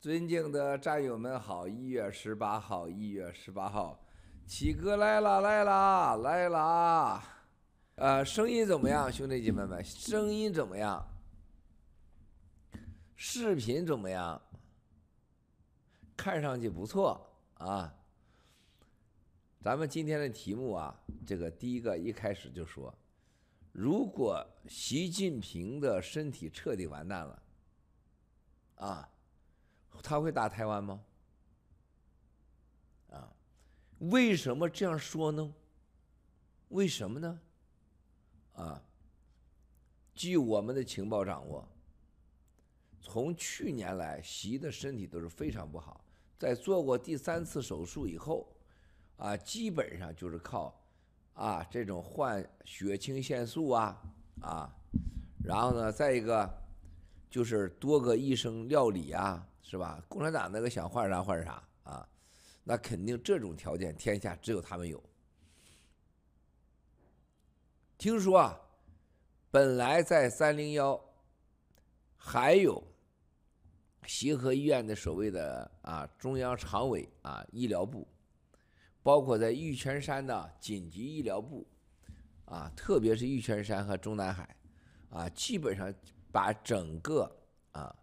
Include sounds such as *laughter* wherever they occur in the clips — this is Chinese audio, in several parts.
尊敬的战友们好，一月十八号，一月十八号，七哥来了，来了，来了。呃，声音怎么样，兄弟姐妹们？声音怎么样？视频怎么样？看上去不错啊。咱们今天的题目啊，这个第一个一开始就说，如果习近平的身体彻底完蛋了，啊。他会打台湾吗？啊，为什么这样说呢？为什么呢？啊，据我们的情报掌握，从去年来，习的身体都是非常不好，在做过第三次手术以后，啊，基本上就是靠啊这种换血清腺素啊啊，然后呢，再一个就是多个医生料理啊。是吧？共产党那个想换啥换啥啊，那肯定这种条件天下只有他们有。听说啊，本来在三零幺还有协和医院的所谓的啊中央常委啊医疗部，包括在玉泉山的紧急医疗部啊，特别是玉泉山和中南海啊，基本上把整个啊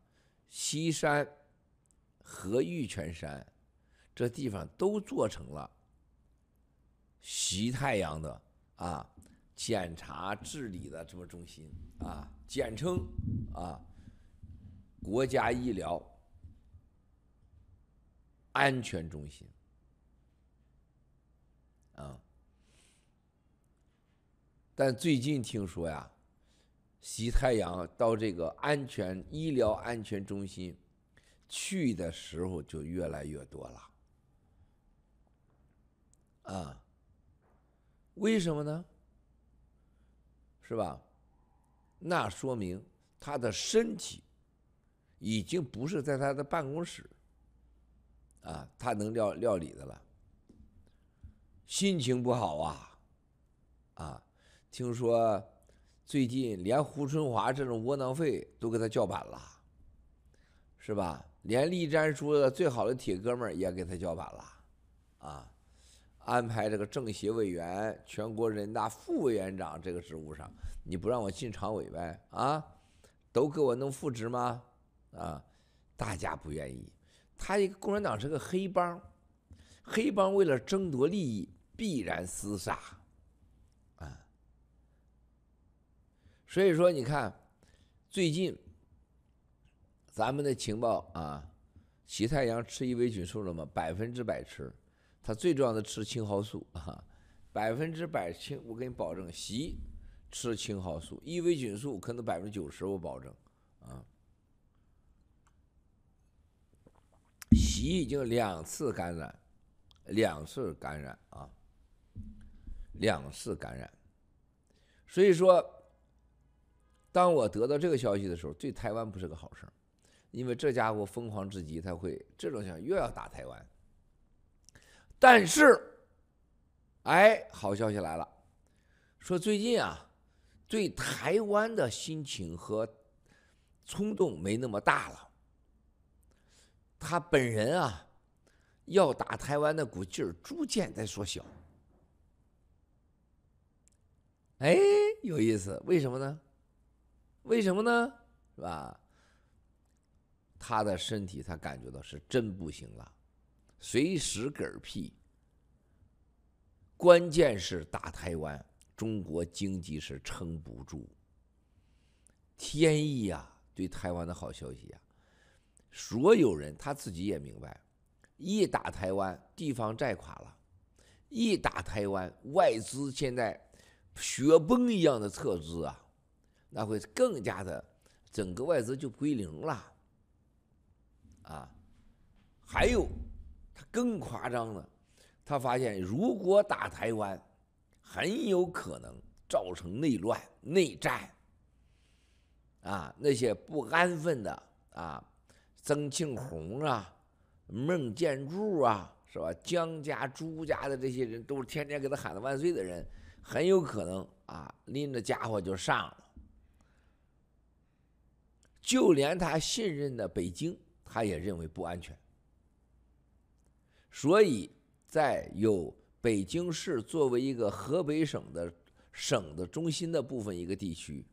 西山。和玉泉山这地方都做成了西太阳的啊检查治理的这么中心啊，简称啊国家医疗安全中心啊。但最近听说呀，习太阳到这个安全医疗安全中心。去的时候就越来越多了，啊，为什么呢？是吧？那说明他的身体已经不是在他的办公室，啊，他能料料理的了。心情不好啊，啊，听说最近连胡春华这种窝囊废都给他叫板了，是吧？连栗战书的最好的铁哥们儿也给他叫板了，啊，安排这个政协委员、全国人大副委员长这个职务上，你不让我进常委呗？啊，都给我弄副职吗？啊，大家不愿意。他一个共产党是个黑帮，黑帮为了争夺利益，必然厮杀，啊，所以说你看，最近。咱们的情报啊，习太阳吃伊维菌素了吗？百分之百吃，他最重要的吃青蒿素啊，百分之百青，我给你保证，习吃青蒿素，伊维菌素可能百分之九十，我保证啊。习已经两次感染，两次感染啊，两次感染，所以说，当我得到这个消息的时候，对台湾不是个好事儿。因为这家伙疯狂至极，他会这种想又要打台湾。但是，哎，好消息来了，说最近啊，对台湾的心情和冲动没那么大了。他本人啊，要打台湾的股劲儿逐渐在缩小。哎，有意思，为什么呢？为什么呢？是吧？他的身体，他感觉到是真不行了，随时嗝屁。关键是打台湾，中国经济是撑不住。天意呀，对台湾的好消息呀，所有人他自己也明白，一打台湾，地方债垮了；一打台湾，外资现在雪崩一样的撤资啊，那会更加的，整个外资就归零了。啊，还有，他更夸张了，他发现如果打台湾，很有可能造成内乱、内战。啊，那些不安分的啊，曾庆红啊、孟建柱啊，是吧？江家、朱家的这些人，都是天天给他喊的万岁的人，很有可能啊，拎着家伙就上了。就连他信任的北京。他也认为不安全。所以在有北京市作为一个河北省的省的中心的部分一个地区，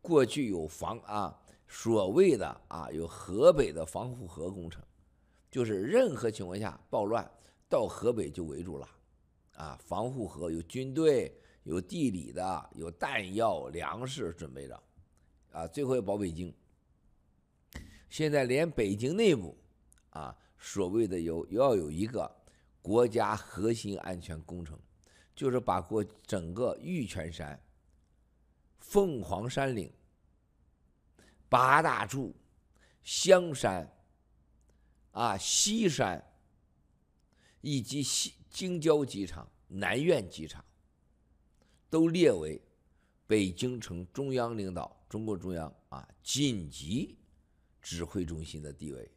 过去有防啊，所谓的啊有河北的防护河工程，就是任何情况下暴乱到河北就围住了，啊，防护河有军队，有地理的，有弹药、粮食准备着，啊，最后要保北京。现在连北京内部，啊，所谓的有要有一个国家核心安全工程，就是把过整个玉泉山、凤凰山岭、八大处、香山、啊西山，以及西京郊机场、南苑机场。都列为北京城中央领导、中共中央啊紧急指挥中心的地位，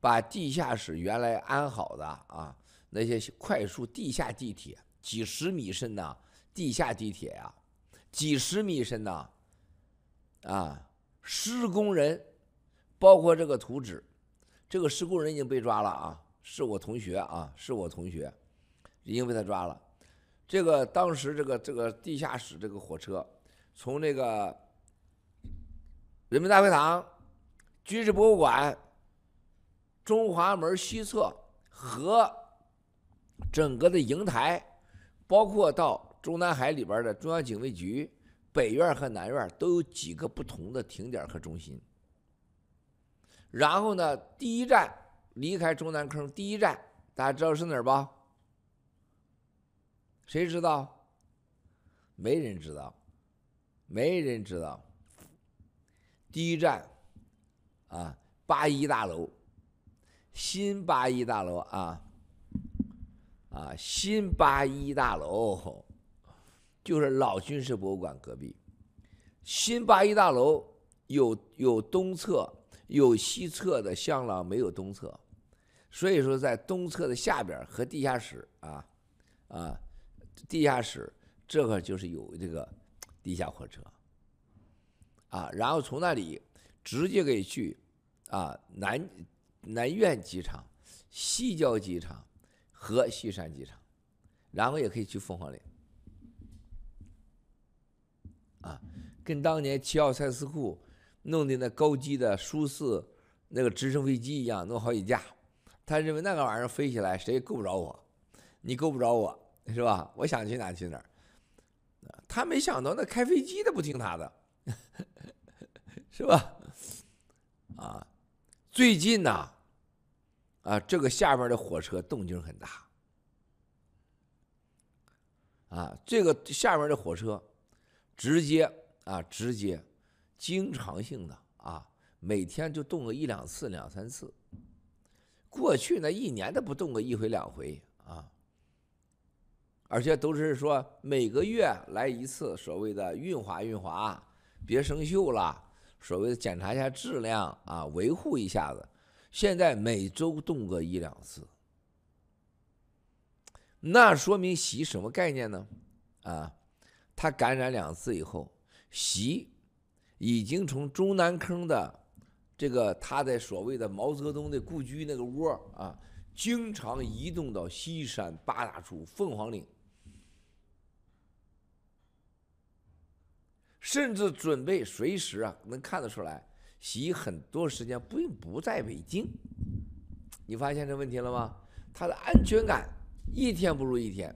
把地下室原来安好的啊那些快速地下地铁，几十米深呐，地下地铁呀，几十米深呐，啊，施工人，包括这个图纸，这个施工人已经被抓了啊，是我同学啊，是我同学，已经被他抓了。这个当时这个这个地下室这个火车，从那个人民大会堂、军事博物馆、中华门西侧和整个的瀛台，包括到中南海里边的中央警卫局、北院和南院，都有几个不同的停点和中心。然后呢，第一站离开中南坑，第一站大家知道是哪儿吧？谁知道？没人知道，没人知道。第一站，啊，八一大楼，新八一大楼啊，啊，新八一大楼，就是老军事博物馆隔壁。新八一大楼有有东侧，有西侧的厢廊，没有东侧，所以说在东侧的下边和地下室啊，啊。地下室，这块就是有这个地下火车，啊，然后从那里直接可以去啊南南苑机场、西郊机场和西山机场，然后也可以去凤凰岭，啊，跟当年齐奥塞斯库弄的那高机的苏四那个直升飞机一样，弄好几架，他认为那个玩意儿飞起来谁也够不着我，你够不着我。是吧？我想去哪去哪。他没想到那开飞机的不听他的，是吧？啊，最近呢，啊，这个下面的火车动静很大。啊，这个下面的火车，直接啊，直接，经常性的啊，每天就动个一两次、两三次。过去那一年都不动个一回两回啊。而且都是说每个月来一次，所谓的运滑运滑，别生锈了，所谓的检查一下质量啊，维护一下子。现在每周动个一两次，那说明习什么概念呢？啊，他感染两次以后，习已经从中南坑的这个他的所谓的毛泽东的故居那个窝啊，经常移动到西山、八大处、凤凰岭。甚至准备随时啊，能看得出来，习很多时间并不在北京。你发现这问题了吗？他的安全感一天不如一天。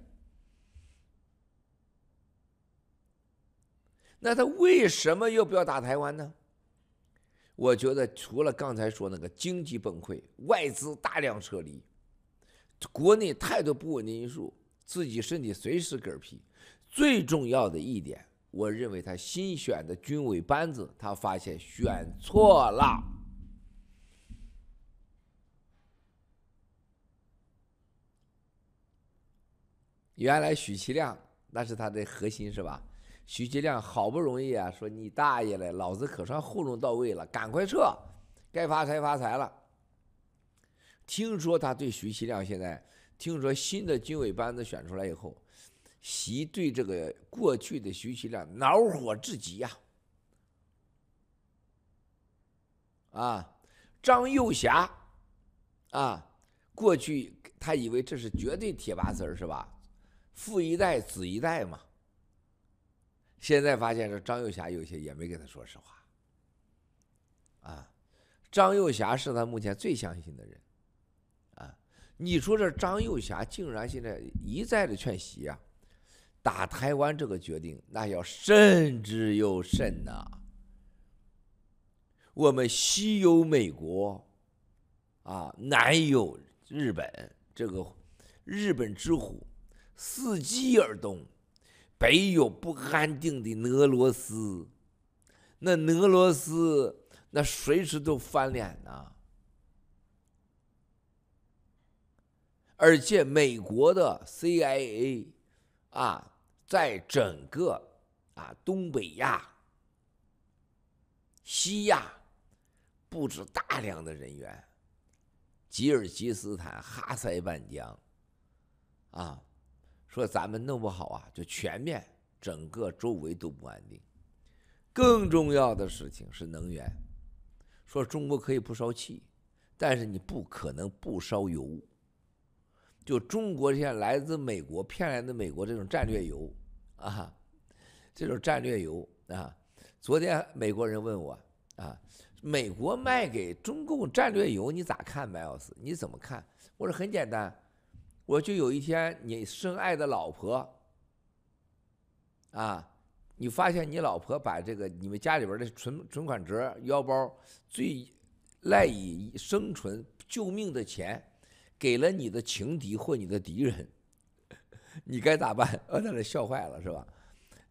那他为什么又不要打台湾呢？我觉得除了刚才说那个经济崩溃、外资大量撤离、国内太多不稳定因素、自己身体随时嗝屁，最重要的一点。我认为他新选的军委班子，他发现选错了。原来许其亮那是他的核心是吧？许其亮好不容易啊，说你大爷嘞，老子可算糊弄到位了，赶快撤，该发财发财了。听说他对许其亮现在，听说新的军委班子选出来以后。习对这个过去的徐其亮恼火至极呀！啊，张幼霞，啊，过去他以为这是绝对铁八字儿是吧？富一代子一代嘛。现在发现这张幼霞有些也没跟他说实话，啊，张幼霞是他目前最相信的人，啊，你说这张幼霞竟然现在一再的劝习啊，打台湾这个决定那要慎之又慎呐，我们西有美国，啊，南有日本，这个日本之虎伺机而动。北有不安定的俄罗斯，那俄罗斯那随时都翻脸呐，而且美国的 CIA 啊，在整个啊东北亚、西亚布置大量的人员，吉尔吉斯坦、哈塞半疆啊。说咱们弄不好啊，就全面整个周围都不安定。更重要的事情是能源。说中国可以不烧气，但是你不可能不烧油。就中国现在来自美国骗来的美国这种战略油啊，这种战略油啊。昨天美国人问我啊，美国卖给中共战略油你咋看，麦奥斯？你怎么看？我说很简单。我就有一天，你深爱的老婆，啊，你发现你老婆把这个你们家里边的存存款折、腰包最赖以生存、救命的钱，给了你的情敌或你的敌人，*laughs* 你该咋办？*laughs* 呃，在那笑坏了是吧？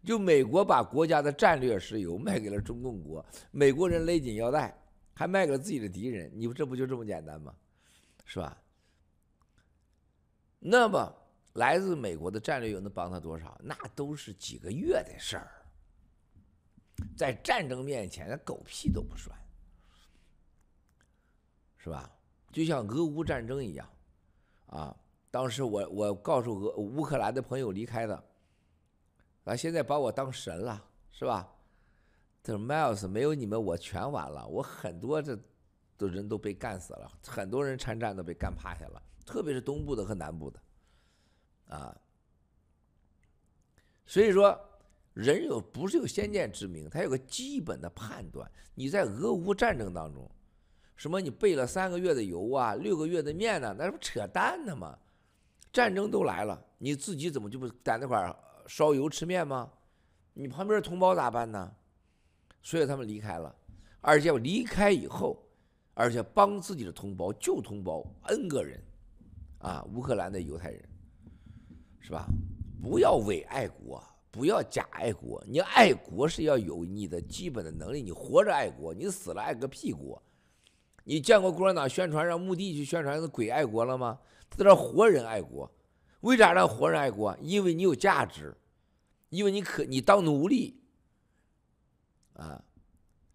就美国把国家的战略石油卖给了中共国，美国人勒紧腰带，还卖给了自己的敌人，你这不就这么简单吗？是吧？那么，来自美国的战略油能帮他多少？那都是几个月的事儿，在战争面前，那狗屁都不算，是吧？就像俄乌战争一样，啊，当时我我告诉俄乌克兰的朋友离开的，啊，现在把我当神了，是吧？这 Miles 没有你们，我全完了，我很多这的人都被干死了，很多人参战都被干趴下了。特别是东部的和南部的，啊，所以说人有不是有先见之明，他有个基本的判断。你在俄乌战争当中，什么你备了三个月的油啊，六个月的面呢？那不扯淡呢吗？战争都来了，你自己怎么就不在那块烧油吃面吗？你旁边同胞咋办呢？所以他们离开了，而且离开以后，而且帮自己的同胞救同胞 N 个人。啊，乌克兰的犹太人，是吧？不要伪爱国，不要假爱国。你爱国是要有你的基本的能力。你活着爱国，你死了爱个屁国。你见过共产党宣传让墓地去宣传的鬼爱国了吗？他让活人爱国。为啥让活人爱国？因为你有价值，因为你可你当奴隶。啊，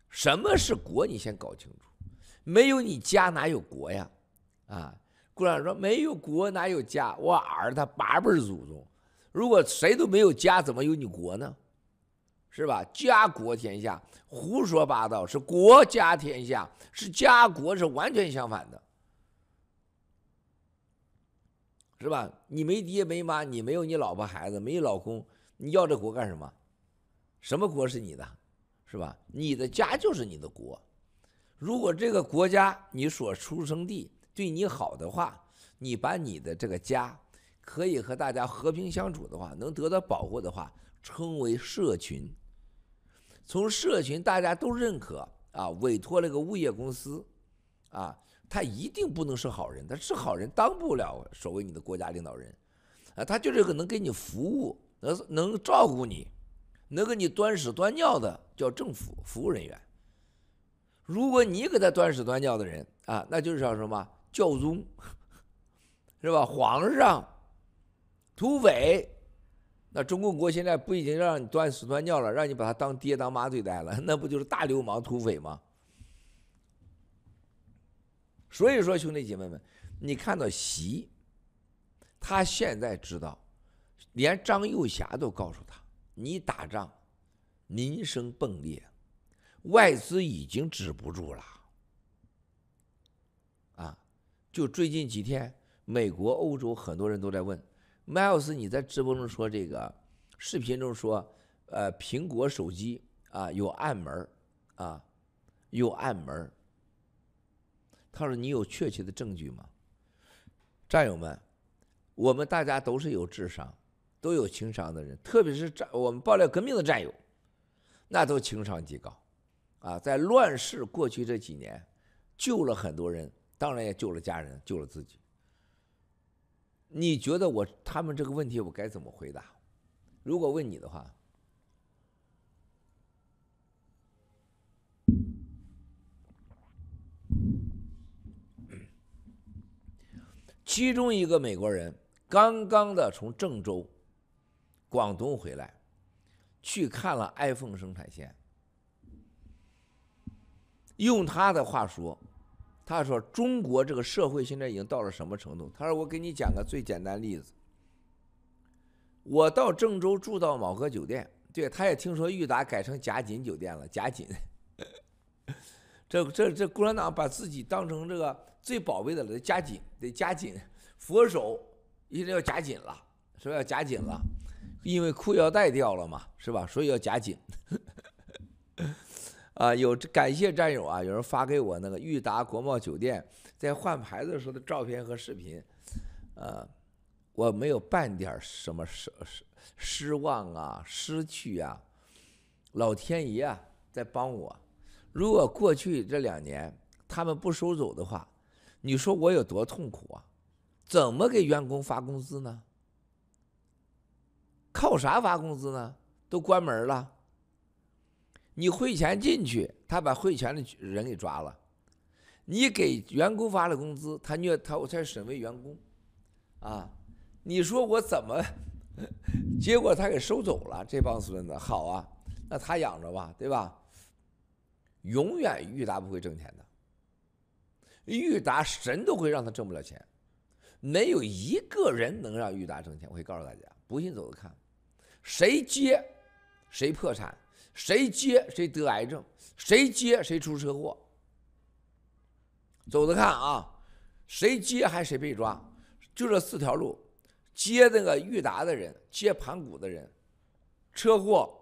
什么是国？你先搞清楚。没有你家哪有国呀？啊。共产党说：“没有国哪有家？我儿他八辈祖宗，如果谁都没有家，怎么有你国呢？是吧？家国天下，胡说八道，是国家天下，是家国是完全相反的，是吧？你没爹没妈，你没有你老婆孩子，没老公，你要这国干什么？什么国是你的？是吧？你的家就是你的国。如果这个国家你所出生地。”对你好的话，你把你的这个家可以和大家和平相处的话，能得到保护的话，称为社群。从社群大家都认可啊，委托了个物业公司，啊，他一定不能是好人，他是好人当不了所谓你的国家领导人，啊，他就是个能给你服务、能能照顾你、能给你端屎端尿的叫政府服务人员。如果你给他端屎端尿的人啊，那就是叫什么？教宗 *laughs* 是吧？皇上、土匪，那中共国现在不已经让你端屎端尿了，让你把他当爹当妈对待了，*laughs* 那不就是大流氓土匪吗？所以说，兄弟姐妹们，你看到习，他现在知道，连张幼霞都告诉他，你打仗，民生崩裂，外资已经止不住了。啊就最近几天，美国、欧洲很多人都在问，Miles，你在直播中说这个，视频中说，呃，苹果手机啊有暗门啊，有暗门。他说你有确切的证据吗？战友们，我们大家都是有智商、都有情商的人，特别是战我们爆料革命的战友，那都情商极高，啊，在乱世过去这几年，救了很多人。当然也救了家人，救了自己。你觉得我他们这个问题我该怎么回答？如果问你的话，其中一个美国人刚刚的从郑州、广东回来，去看了 iPhone 生产线，用他的话说。他说：“中国这个社会现在已经到了什么程度？”他说：“我给你讲个最简单例子。我到郑州住到某个酒店，对，他也听说裕达改成贾锦酒店了。贾锦，*laughs* 这这这共产党把自己当成这个最宝贝的了，加紧得加紧，佛手一定要加紧了，说要加紧了，因为裤腰带掉了嘛，是吧？所以要加紧。”啊，有感谢战友啊！有人发给我那个裕达国贸酒店在换牌子时候的照片和视频，呃，我没有半点什么失失失望啊、失去啊，老天爷啊在帮我。如果过去这两年他们不收走的话，你说我有多痛苦啊？怎么给员工发工资呢？靠啥发工资呢？都关门了。你汇钱进去，他把汇钱的人给抓了；你给员工发了工资，他虐他，我才审为员工，啊！你说我怎么？结果他给收走了，这帮孙子好啊，那他养着吧，对吧？永远裕达不会挣钱的，裕达神都会让他挣不了钱，没有一个人能让裕达挣钱。我可以告诉大家，不信走着看，谁接谁破产。谁接谁得癌症，谁接谁出车祸。走着看啊，谁接还谁被抓，就这四条路：接那个裕达的人，接盘古的人，车祸、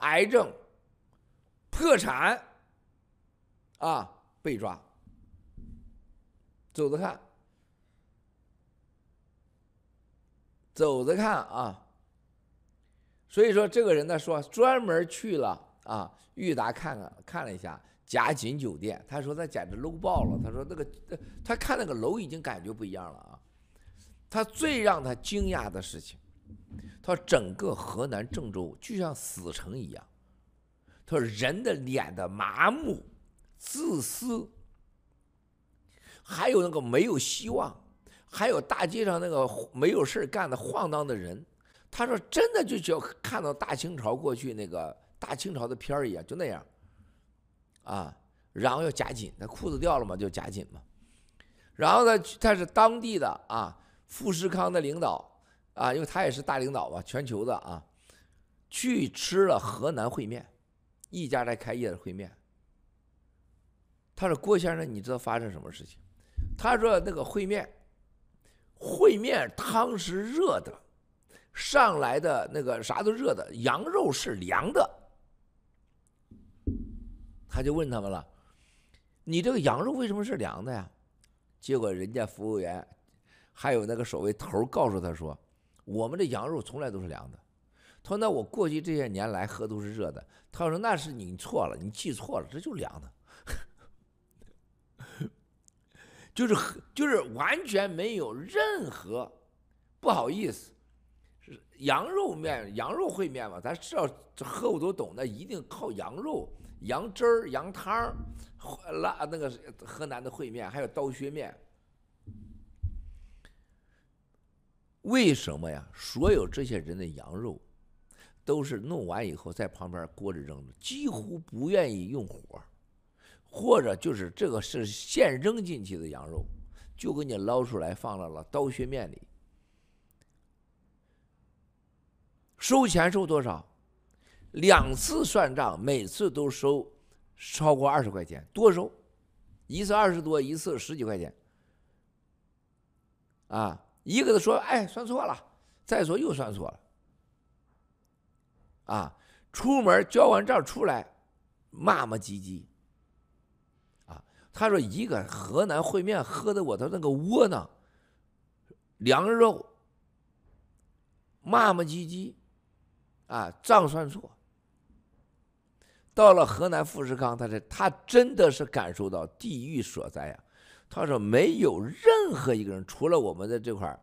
癌症、破产，啊，被抓。走着看，走着看啊。所以说，这个人呢说专门去了啊，裕达看看看了一下贾锦酒店，他说他简直 low 爆了。他说那个他看那个楼已经感觉不一样了啊。他最让他惊讶的事情，他说整个河南郑州就像死城一样。他说人的脸的麻木、自私，还有那个没有希望，还有大街上那个没有事干的晃荡的人。他说：“真的就就看到大清朝过去那个大清朝的片儿一样，就那样，啊，然后要夹紧，那裤子掉了嘛，就夹紧嘛。然后呢，他是当地的啊，富士康的领导啊，因为他也是大领导吧，全球的啊，去吃了河南烩面，一家在开业的烩面。他说郭先生，你知道发生什么事情？他说那个烩面，烩面汤是热的。”上来的那个啥都热的，羊肉是凉的，他就问他们了：“你这个羊肉为什么是凉的呀？”结果人家服务员还有那个守卫头告诉他说：“我们的羊肉从来都是凉的。”他说：“那我过去这些年来喝都是热的。”他说：“那是你错了，你记错了，这就凉的。*laughs* ”就是就是完全没有任何不好意思。羊肉面、羊肉烩面嘛，咱知道这喝我都懂，那一定靠羊肉、羊汁儿、羊汤儿，辣那个河南的烩面，还有刀削面。为什么呀？所有这些人的羊肉，都是弄完以后在旁边锅里扔的，几乎不愿意用火，或者就是这个是现扔进去的羊肉，就给你捞出来放到了刀削面里。收钱收多少？两次算账，每次都收超过二十块钱，多收，一次二十多，一次十几块钱。啊，一个都说哎算错了，再说又算错了，啊，出门交完账出来骂骂唧唧，啊，他说一个河南烩面喝的我的那个窝囊，凉肉，骂骂唧唧，啊，账算错。到了河南富士康，他这他真的是感受到地狱所在啊！他说没有任何一个人，除了我们的这块儿，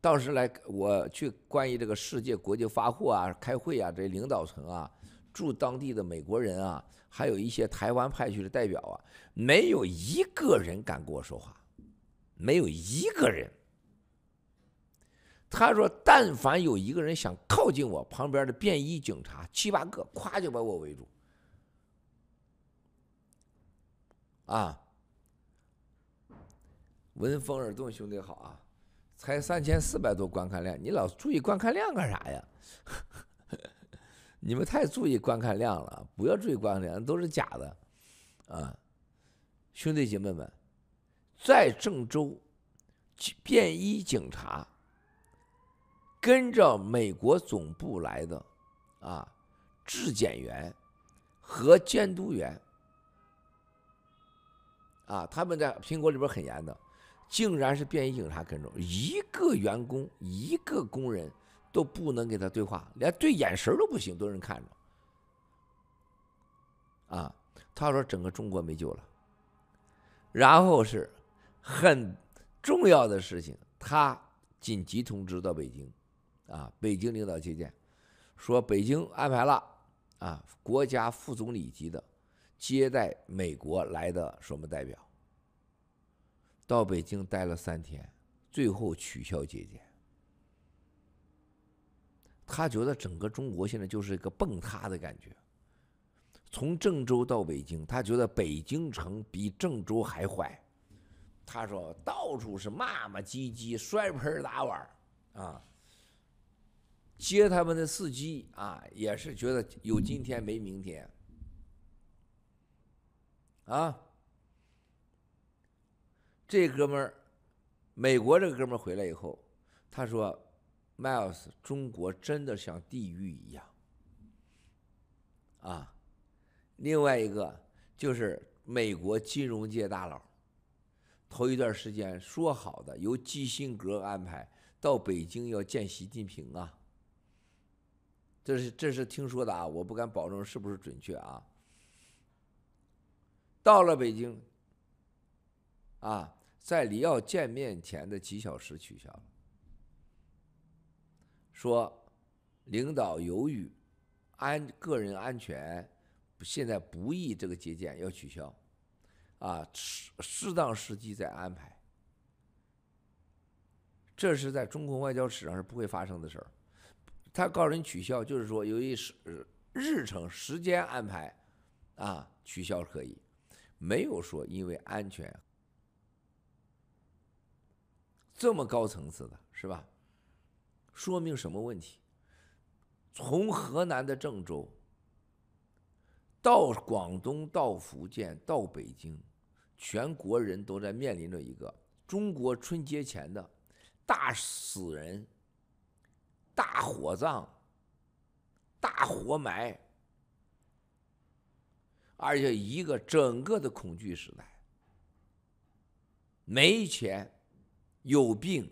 当时来我去关于这个世界国际发货啊、开会啊，这领导层啊，驻当地的美国人啊，还有一些台湾派去的代表啊，没有一个人敢跟我说话，没有一个人。他说，但凡有一个人想靠近我，旁边的便衣警察七八个，咵就把我围住。啊，闻风而动，兄弟好啊！才三千四百多观看量，你老注意观看量干啥呀？*laughs* 你们太注意观看量了，不要注意观看量，都是假的啊！兄弟姐妹们，在郑州，便衣警察跟着美国总部来的啊，质检员和监督员。啊，他们在苹果里边很严的，竟然是便衣警察跟着，一个员工、一个工人都不能跟他对话，连对眼神都不行，都人看着。啊，他说整个中国没救了。然后是很重要的事情，他紧急通知到北京，啊，北京领导接见，说北京安排了啊，国家副总理级的。接待美国来的什么代表，到北京待了三天，最后取消接见。他觉得整个中国现在就是一个崩塌的感觉。从郑州到北京，他觉得北京城比郑州还坏。他说到处是骂骂唧唧、摔盆打碗啊。接他们的司机啊，也是觉得有今天没明天。啊，这哥们儿，美国这哥们儿回来以后，他说：“Miles，中国真的像地狱一样。”啊，另外一个就是美国金融界大佬，头一段时间说好的由基辛格安排到北京要见习近平啊，这是这是听说的啊，我不敢保证是不是准确啊。到了北京，啊，在李奥见面前的几小时取消了，说领导由于安个人安全，现在不宜这个接见，要取消，啊，适适当时机再安排。这是在中国外交史上是不会发生的事儿。他告人取消，就是说由于时日程时间安排，啊，取消可以。没有说因为安全，这么高层次的是吧？说明什么问题？从河南的郑州到广东、到福建、到北京，全国人都在面临着一个中国春节前的大死人、大火葬、大活埋。而且一个整个的恐惧时代，没钱，有病，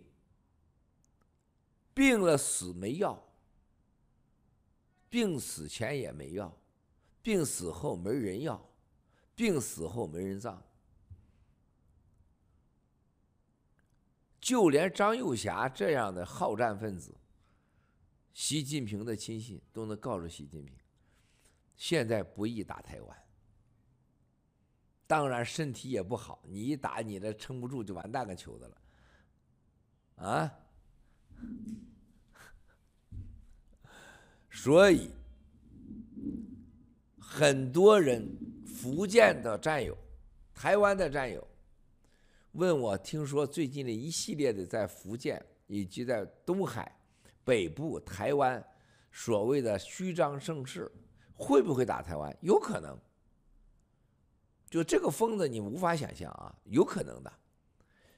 病了死没药，病死前也没药，病死后没人要，病死后没人葬，就连张幼霞这样的好战分子，习近平的亲信都能告诉习近平，现在不宜打台湾。当然身体也不好，你一打你这撑不住就完蛋个球的了，啊！*laughs* 所以很多人福建的战友、台湾的战友问我，听说最近的一系列的在福建以及在东海北部台湾所谓的虚张声势，会不会打台湾？有可能。就这个疯子，你无法想象啊，有可能的，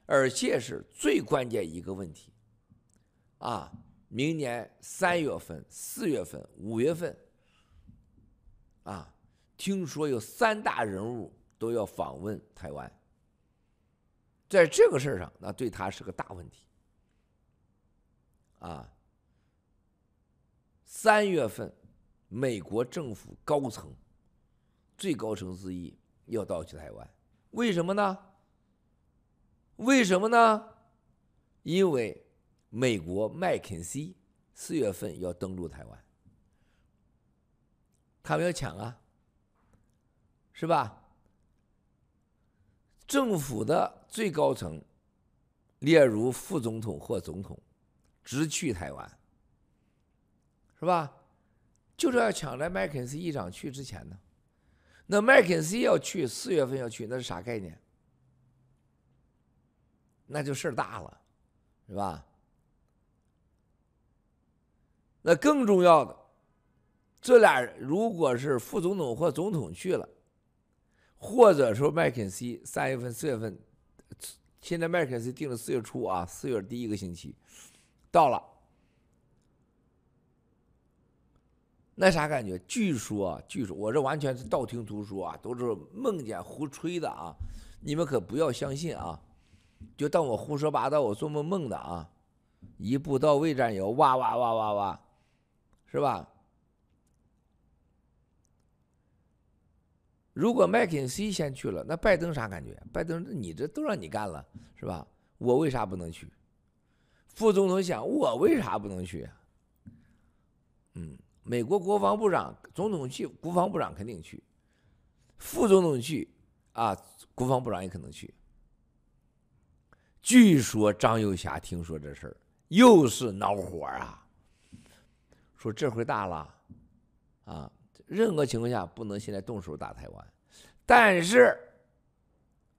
而且是最关键一个问题，啊，明年三月份、四月份、五月份，啊，听说有三大人物都要访问台湾，在这个事儿上，那对他是个大问题，啊，三月份，美国政府高层，最高层之一要到去台湾，为什么呢？为什么呢？因为美国麦肯锡四月份要登陆台湾，他们要抢啊，是吧？政府的最高层，例如副总统或总统，直去台湾，是吧？就是要抢在麦肯锡议长去之前呢。那麦肯锡要去，四月份要去，那是啥概念？那就事儿大了，是吧？那更重要的，这俩如果是副总统或总统去了，或者说麦肯锡三月份、四月份，现在麦肯锡定了四月初啊，四月第一个星期到了，那啥感觉？据说，据说我这完全是道听途说啊，都是梦见胡吹的啊，你们可不要相信啊。就当我胡说八道，我做梦梦的啊！一步到位战友，哇哇哇哇哇，是吧？如果麦肯锡先去了，那拜登啥感觉？拜登，你这都让你干了，是吧？我为啥不能去？副总统想，我为啥不能去？嗯，美国国防部长、总统去，国防部长肯定去；副总统去，啊，国防部长也可能去。据说张又侠听说这事儿，又是恼火啊！说这回大了，啊，任何情况下不能现在动手打台湾。但是，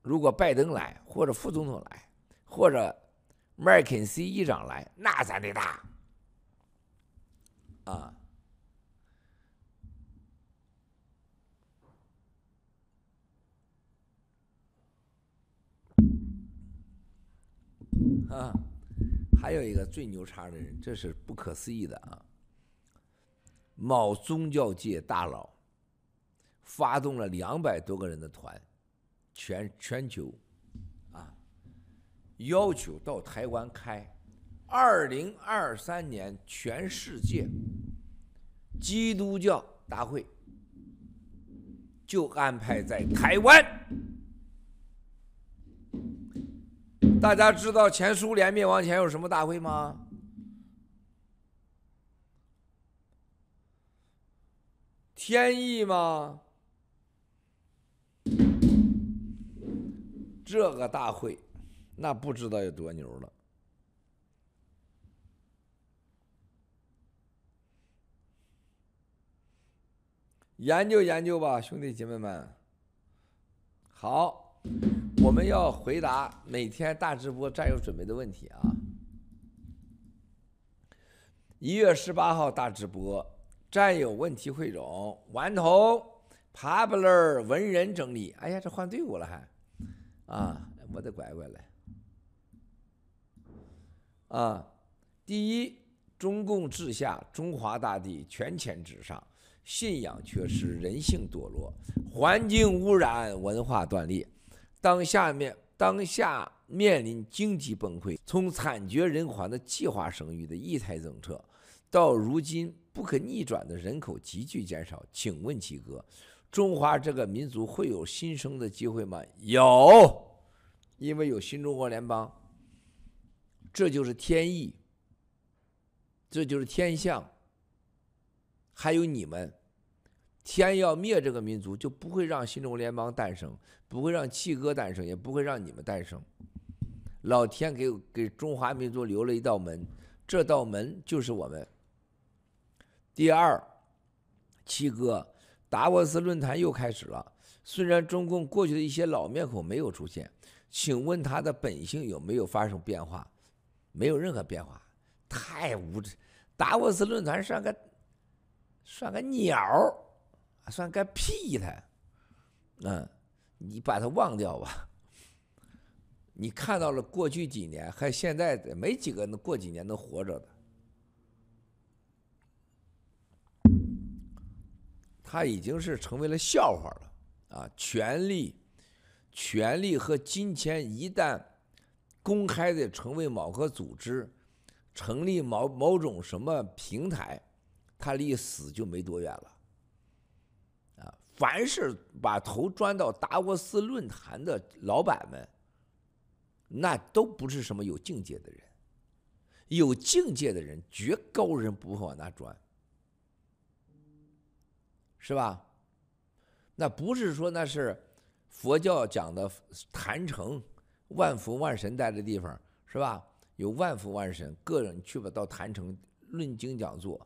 如果拜登来，或者副总统来，或者麦肯锡议长来，那咱得打，啊。啊，还有一个最牛叉的人，这是不可思议的啊！某宗教界大佬发动了两百多个人的团，全全球啊，要求到台湾开二零二三年全世界基督教大会，就安排在台湾。大家知道前苏联灭亡前有什么大会吗？天意吗？这个大会，那不知道有多牛了。研究研究吧，兄弟姐妹们。好。我们要回答每天大直播战友准备的问题啊！一月十八号大直播，战友问题汇总，顽童 Pablo 文人整理。哎呀，这换队伍了还？啊，我的乖乖嘞！啊，第一，中共治下，中华大地权钱至上，信仰缺失，人性堕落，环境污染，文化断裂。当下面当下面临经济崩溃，从惨绝人寰的计划生育的一胎政策，到如今不可逆转的人口急剧减少，请问七哥，中华这个民族会有新生的机会吗？有，因为有新中国联邦，这就是天意，这就是天象，还有你们。天要灭这个民族，就不会让新中国联邦诞生，不会让七哥诞生，也不会让你们诞生。老天给给中华民族留了一道门，这道门就是我们。第二，七哥，达沃斯论坛又开始了。虽然中共过去的一些老面孔没有出现，请问他的本性有没有发生变化？没有任何变化，太无知。达沃斯论坛算个算个鸟。算个屁他，嗯，你把它忘掉吧。你看到了过去几年和现在的没几个能过几年能活着的。他已经是成为了笑话了啊！权力、权力和金钱一旦公开的成为某个组织，成立某某种什么平台，他离死就没多远了！凡是把头钻到达沃斯论坛的老板们，那都不是什么有境界的人，有境界的人绝高人不会往那钻。是吧？那不是说那是佛教讲的坛城，万佛万神待的地方，是吧？有万佛万神，个人去吧，到坛城论经讲座。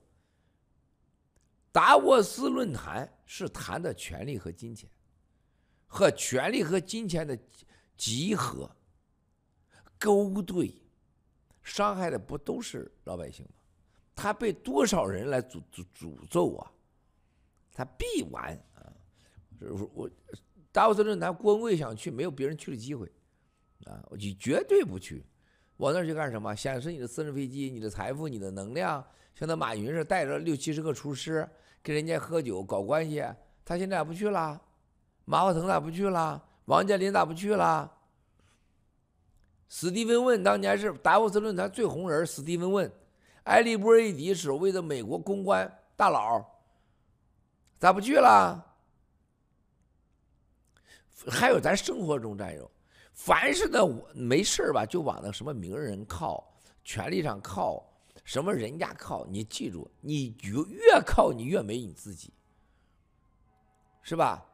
达沃斯论坛是谈的权力和金钱，和权力和金钱的集合、勾兑，伤害的不都是老百姓吗？他被多少人来诅诅诅咒啊？他必完啊！我我达沃斯论坛，郭文贵想去，没有别人去的机会啊！你绝对不去，往那儿去干什么？显示你的私人飞机、你的财富、你的能量，像那马云是带着六七十个厨师跟人家喝酒搞关系。他现在咋不去了？马化腾咋不去了？王健林咋不去了？史蒂芬问当年是达沃斯论坛最红人，史蒂芬问，埃利波伊迪所谓的美国公关大佬。咋不去了？还有咱生活中战友，凡是的我没事吧，就往那什么名人靠，权力上靠，什么人家靠。你记住，你越越靠，你越没你自己，是吧？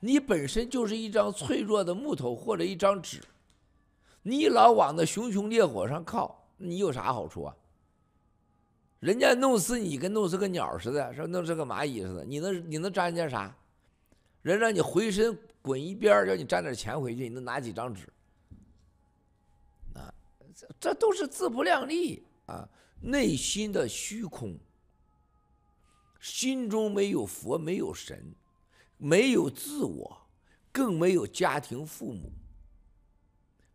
你本身就是一张脆弱的木头或者一张纸，你老往那熊熊烈火上靠，你有啥好处啊？人家弄死你，跟弄死个鸟似的，说弄死个蚂蚁似的，你能你能沾人家啥？人让你回身滚一边，叫你沾点钱回去，你能拿几张纸？啊，这这都是自不量力啊！内心的虚空，心中没有佛，没有神，没有自我，更没有家庭父母，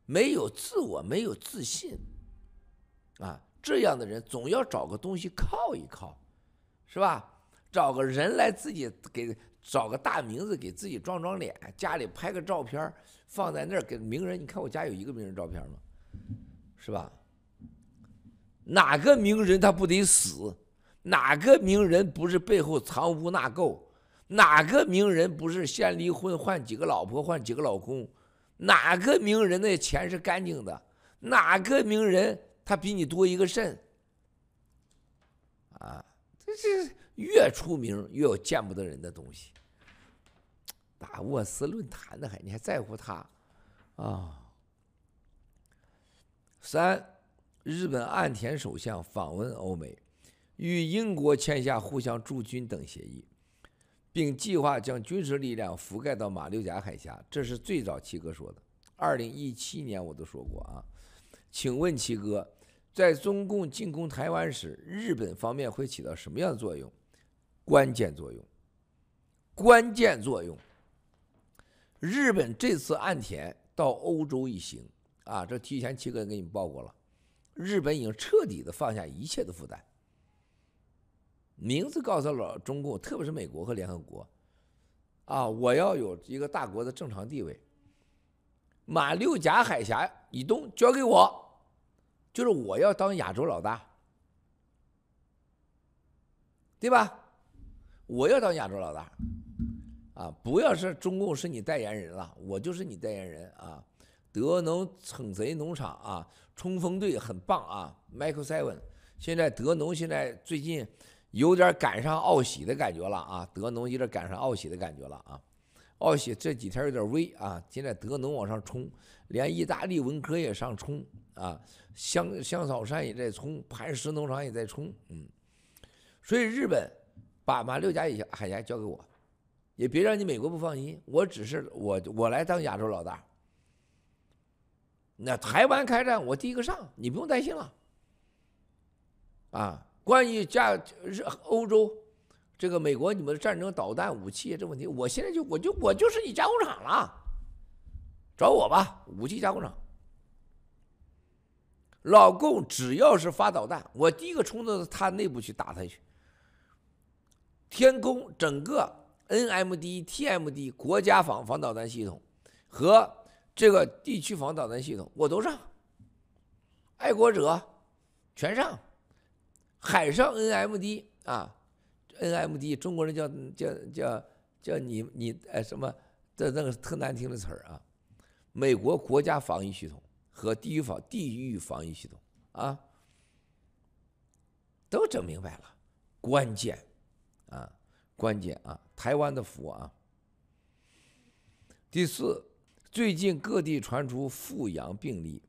没有自我，没有自信，啊。这样的人总要找个东西靠一靠，是吧？找个人来自己给找个大名字给自己装装脸，家里拍个照片放在那儿给名人。你看我家有一个名人照片吗？是吧？哪个名人他不得死？哪个名人不是背后藏污纳垢？哪个名人不是先离婚换几个老婆换几个老公？哪个名人的钱是干净的？哪个名人？他比你多一个肾，啊，这是越出名越有见不得人的东西。达沃斯论坛的还你还在乎他，啊、三，日本岸田首相访问欧美，与英国签下互相驻军等协议，并计划将军事力量覆盖到马六甲海峡。这是最早七哥说的，二零一七年我都说过啊。请问七哥，在中共进攻台湾时，日本方面会起到什么样的作用？关键作用。关键作用。日本这次岸田到欧洲一行啊，这提前七哥给你们报过了。日本已经彻底的放下一切的负担。名字告诉了中共，特别是美国和联合国，啊，我要有一个大国的正常地位。马六甲海峡以东交给我。就是我要当亚洲老大，对吧？我要当亚洲老大，啊，不要是中共是你代言人了，我就是你代言人啊。德农逞贼农场啊，冲锋队很棒啊，Michael Seven。现在德农现在最近有点赶上奥喜的感觉了啊，德农有点赶上奥喜的感觉了啊。奥喜这几天有点微啊，现在德农往上冲，连意大利文科也上冲啊。香香草山也在冲，磐石农场也在冲，嗯，所以日本把马六甲海峡交给我，也别让你美国不放心，我只是我我来当亚洲老大。那台湾开战，我第一个上，你不用担心了。啊，关于加日欧洲这个美国你们的战争导弹武器这问题，我现在就我就我就是你加工厂了，找我吧，武器加工厂。老共只要是发导弹，我第一个冲到他内部去打他去。天宫整个 NMD、TMD 国家防防导弹系统和这个地区防导弹系统，我都上。爱国者全上，海上 NMD 啊，NMD 中国人叫叫叫叫你你哎什么这那个特难听的词儿啊，美国国家防御系统。和地域防地域防御系统啊，都整明白了，关键啊，关键啊，台湾的福啊。第四，最近各地传出复阳病例，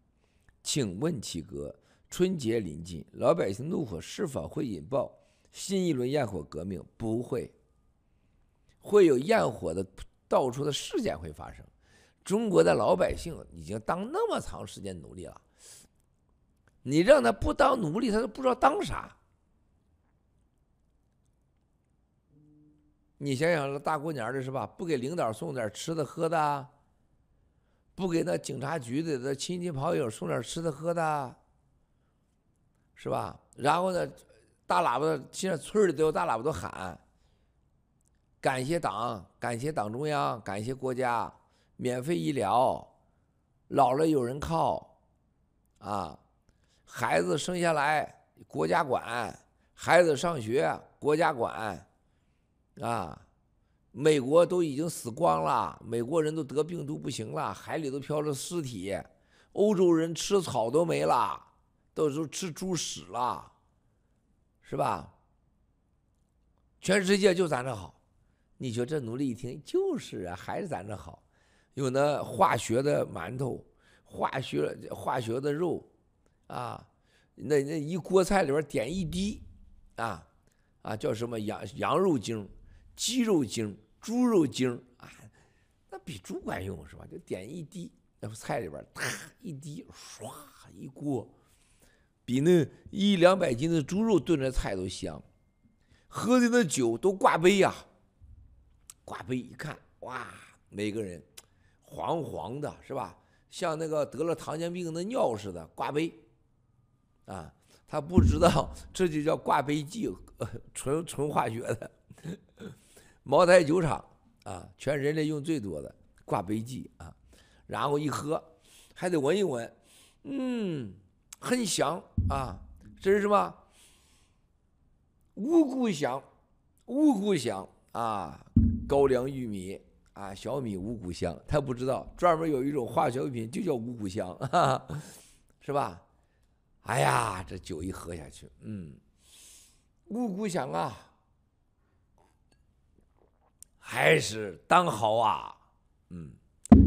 请问七哥，春节临近，老百姓怒火是否会引爆新一轮焰火革命？不会，会有焰火的到处的事件会发生。中国的老百姓已经当那么长时间奴隶了，你让他不当奴隶，他都不知道当啥。你想想，这大过年的是吧？不给领导送点吃的喝的，不给那警察局的的亲戚朋友送点吃的喝的，是吧？然后呢，大喇叭现在村里都有大喇叭都喊，感谢党，感谢党中央，感谢国家。免费医疗，老了有人靠，啊，孩子生下来国家管，孩子上学国家管，啊，美国都已经死光了，美国人都得病毒不行了，海里都飘着尸体，欧洲人吃草都没了，都都吃猪屎了，是吧？全世界就咱这好，你说这奴隶一听就是啊，还是咱这好。有那化学的馒头，化学化学的肉，啊，那那一锅菜里边点一滴，啊，啊叫什么羊羊肉精、鸡肉精、猪肉精啊，那比猪管用是吧？就点一滴，那菜里边啪一滴，唰一锅，比那一两百斤的猪肉炖的菜都香。喝的那酒都挂杯呀，挂杯一看，哇，每个人。黄黄的是吧？像那个得了糖尿病的尿似的挂杯，啊，他不知道这就叫挂杯剂，纯纯化学的。茅台酒厂啊，全人类用最多的挂杯剂啊，然后一喝还得闻一闻，嗯，很香啊，这是什么？五谷香，五谷香啊，高粱玉米。啊，小米五谷香，他不知道专门有一种化学品就叫五谷香，*laughs* 是吧？哎呀，这酒一喝下去，嗯，五谷香啊，还是当好啊，嗯，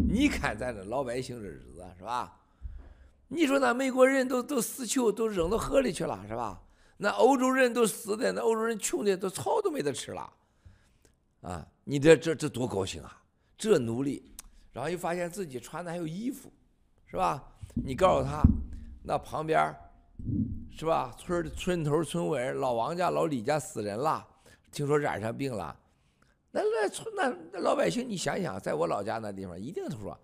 你看咱这老百姓的日子是吧？你说那美国人都都死球都扔到河里去了是吧？那欧洲人都死的，那欧洲人穷的都草都没得吃了。啊，你这这这多高兴啊！这奴隶，然后又发现自己穿的还有衣服，是吧？你告诉他，那旁边，是吧？村村头村尾老王家老李家死人了，听说染上病了，那那村那那老百姓，你想想，在我老家那地方，一定都说，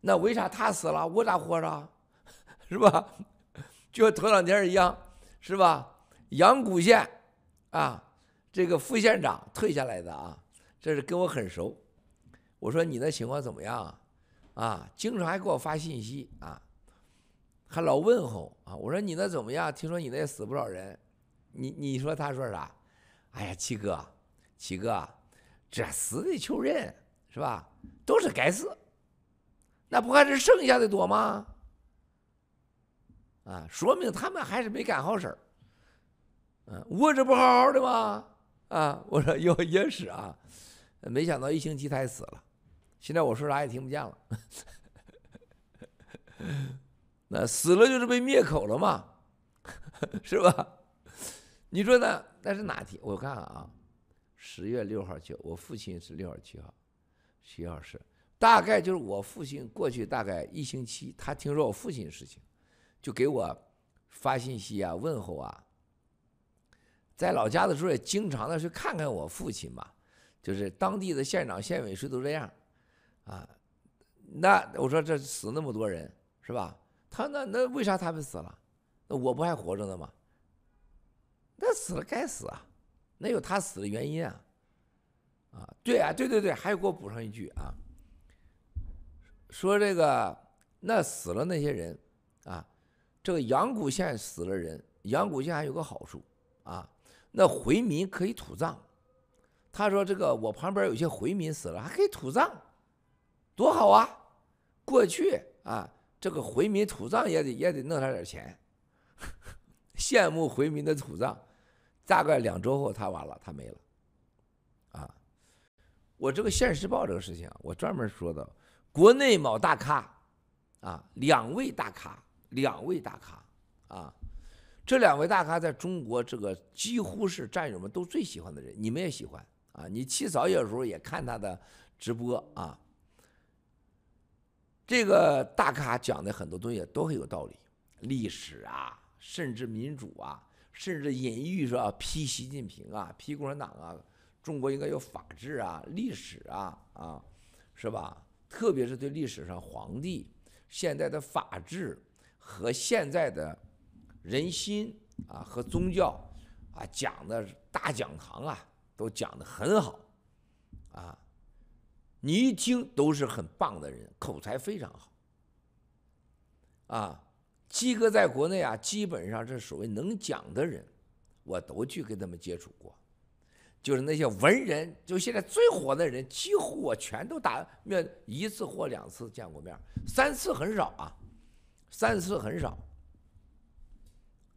那为啥他死了，我咋活着？*laughs* 是吧？就和头两天一样，是吧？阳谷县，啊。这个副县长退下来的啊，这是跟我很熟。我说你那情况怎么样啊？啊，经常还给我发信息啊，还老问候啊。我说你那怎么样？听说你那死不少人，你你说他说啥？哎呀，七哥，七哥，这死的求人是吧？都是该死，那不还是剩下的多吗？啊，说明他们还是没干好事儿。嗯，我这不好好的吗？啊，我说有也是啊，没想到一星期他也死了，现在我说啥也听不见了，*laughs* 那死了就是被灭口了嘛，*laughs* 是吧？你说呢？那是哪天？我看看啊，十月六号去，我父亲是六号七号，七号是大概就是我父亲过去大概一星期，他听说我父亲的事情，就给我发信息啊，问候啊。在老家的时候也经常的去看看我父亲嘛，就是当地的县长、县委书记都这样，啊，那我说这死那么多人是吧？他那那为啥他们死了？那我不还活着呢吗？那死了该死啊，那有他死的原因啊。啊，对啊，对对对，还有给我补上一句啊，说这个那死了那些人啊，这个阳谷县死了人，阳谷县还有个好处啊，那回民可以土葬。他说这个我旁边有些回民死了还可以土葬，多好啊！过去啊，这个回民土葬也得也得弄他点钱，*laughs* 羡慕回民的土葬。大概两周后他完了，他没了。啊我这个《现世报》这个事情，我专门说的，国内某大咖，啊，两位大咖，两位大咖，啊，这两位大咖在中国这个几乎是战友们都最喜欢的人，你们也喜欢啊，你起早有时候也看他的直播啊。这个大咖讲的很多东西都很有道理，历史啊，甚至民主啊，甚至隐喻说批习近平啊，批共产党啊。中国应该有法治啊，历史啊，啊，是吧？特别是对历史上皇帝现在的法治和现在的人心啊和宗教啊讲的大讲堂啊，都讲得很好啊，你一听都是很棒的人，口才非常好啊。鸡哥在国内啊，基本上是所谓能讲的人，我都去跟他们接触过。就是那些文人，就现在最火的人，几乎我全都打面一次或两次见过面，三次很少啊，三次很少，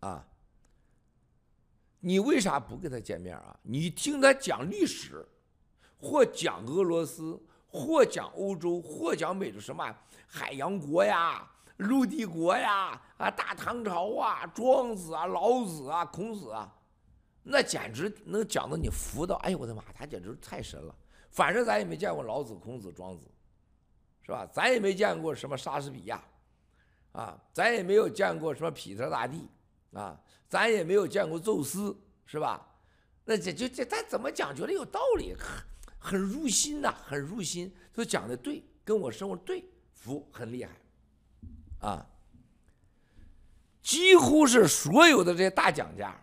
啊，你为啥不跟他见面啊？你听他讲历史，或讲俄罗斯，或讲欧洲，或讲美洲什么海洋国呀、陆帝国呀、啊大唐朝啊、庄子啊、老子啊、孔子啊。那简直能讲的你服到，哎呦我的妈，他简直太神了。反正咱也没见过老子、孔子、庄子，是吧？咱也没见过什么莎士比亚，啊，咱也没有见过什么彼得大帝，啊，咱也没有见过宙斯，是吧？那这就这他怎么讲觉得有道理，很很入心呐，很入心，就讲的对，跟我生活对，服很厉害，啊，几乎是所有的这些大讲家。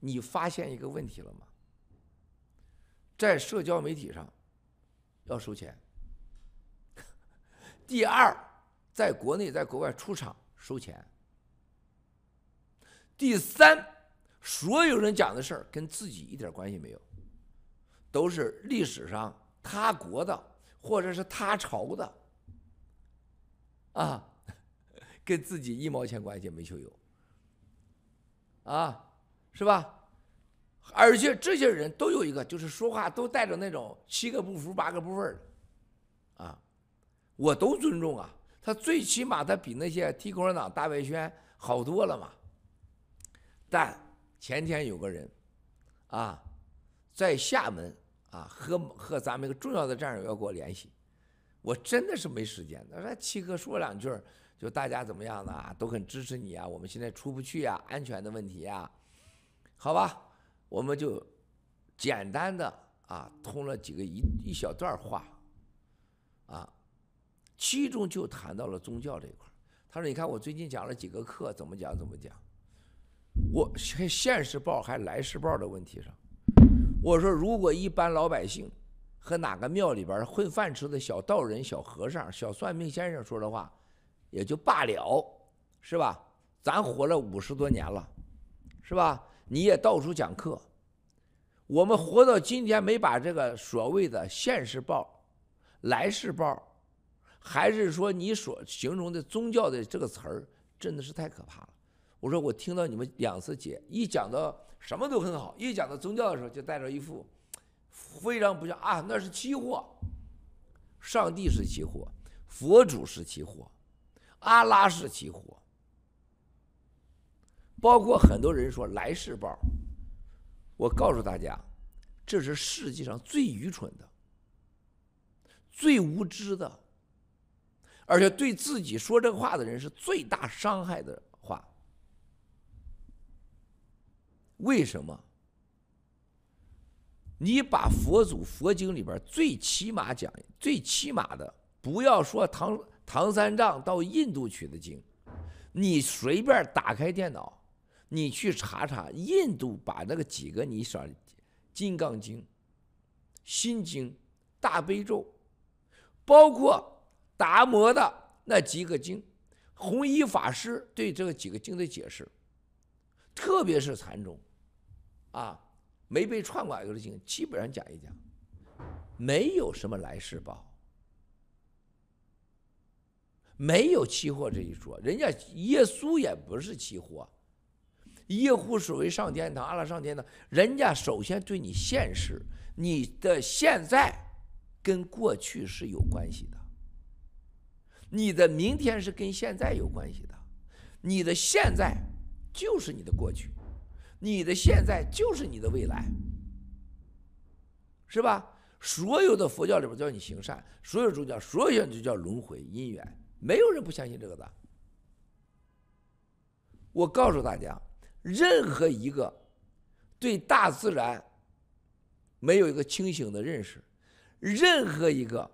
你发现一个问题了吗？在社交媒体上要收钱。*laughs* 第二，在国内、在国外出场收钱。第三，所有人讲的事儿跟自己一点关系没有，都是历史上他国的或者是他朝的，啊，跟自己一毛钱关系没球有，啊。是吧？而且这些人都有一个，就是说话都带着那种七个不服八个不忿的，啊，我都尊重啊。他最起码他比那些替共产党大外宣好多了嘛。但前天有个人，啊，在厦门啊和和咱们一个重要的战友要给我联系，我真的是没时间。他说七哥说两句，就大家怎么样呢？都很支持你啊。我们现在出不去啊，安全的问题啊。好吧，我们就简单的啊通了几个一一小段话，啊，其中就谈到了宗教这一块。他说：“你看我最近讲了几个课，怎么讲怎么讲。我现现世报还来世报的问题上，我说如果一般老百姓和哪个庙里边混饭吃的小道人、小和尚、小算命先生说的话，也就罢了，是吧？咱活了五十多年了，是吧？”你也到处讲课，我们活到今天没把这个所谓的现世报、来世报，还是说你所形容的宗教的这个词儿，真的是太可怕了。我说我听到你们两次解，一讲到什么都很好，一讲到宗教的时候就带着一副非常不像啊，那是期货，上帝是期货，佛祖是期货，阿拉是起火。包括很多人说来世报，我告诉大家，这是世界上最愚蠢的、最无知的，而且对自己说这话的人是最大伤害的话。为什么？你把佛祖佛经里边最起码讲、最起码的，不要说唐唐三藏到印度取的经。你随便打开电脑，你去查查印度把那个几个你说《金刚经》、《心经》、《大悲咒》，包括达摩的那几个经，弘一法师对这个几个经的解释，特别是禅宗，啊，没被篡改过的经，基本上讲一讲，没有什么来世报。没有期货这一说，人家耶稣也不是期货，耶稣所谓上天堂，阿拉上天堂，人家首先对你现实，你的现在跟过去是有关系的，你的明天是跟现在有关系的，你的现在就是你的过去，你的现在就是你的未来，是吧？所有的佛教里边叫你行善，所有宗教，所有就叫轮回因缘。没有人不相信这个的。我告诉大家，任何一个对大自然没有一个清醒的认识，任何一个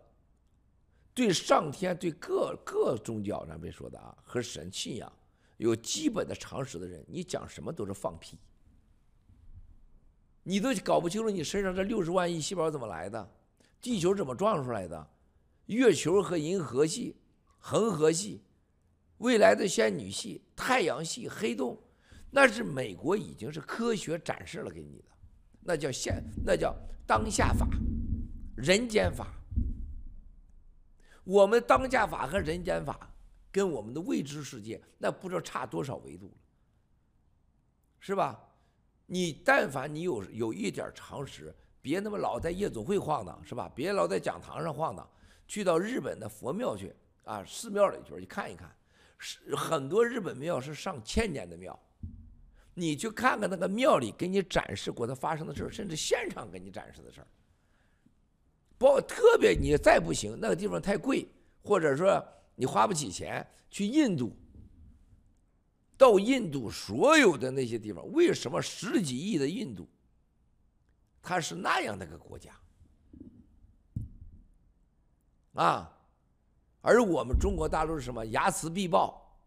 对上天、对各各宗教咱别说的啊和神信仰有基本的常识的人，你讲什么都是放屁。你都搞不清楚你身上这六十万亿细胞怎么来的，地球怎么撞出来的，月球和银河系。恒河系、未来的仙女系、太阳系、黑洞，那是美国已经是科学展示了给你的，那叫现，那叫当下法、人间法。我们当下法和人间法跟我们的未知世界，那不知道差多少维度了，是吧？你但凡你有有一点常识，别那么老在夜总会晃荡，是吧？别老在讲堂上晃荡，去到日本的佛庙去。啊，寺庙里去，去看一看，是很多日本庙是上千年的庙，你去看看那个庙里给你展示过它发生的事，甚至现场给你展示的事儿。包特别你再不行，那个地方太贵，或者说你花不起钱，去印度，到印度所有的那些地方，为什么十几亿的印度，它是那样的个国家？啊？而我们中国大陆是什么？睚眦必报，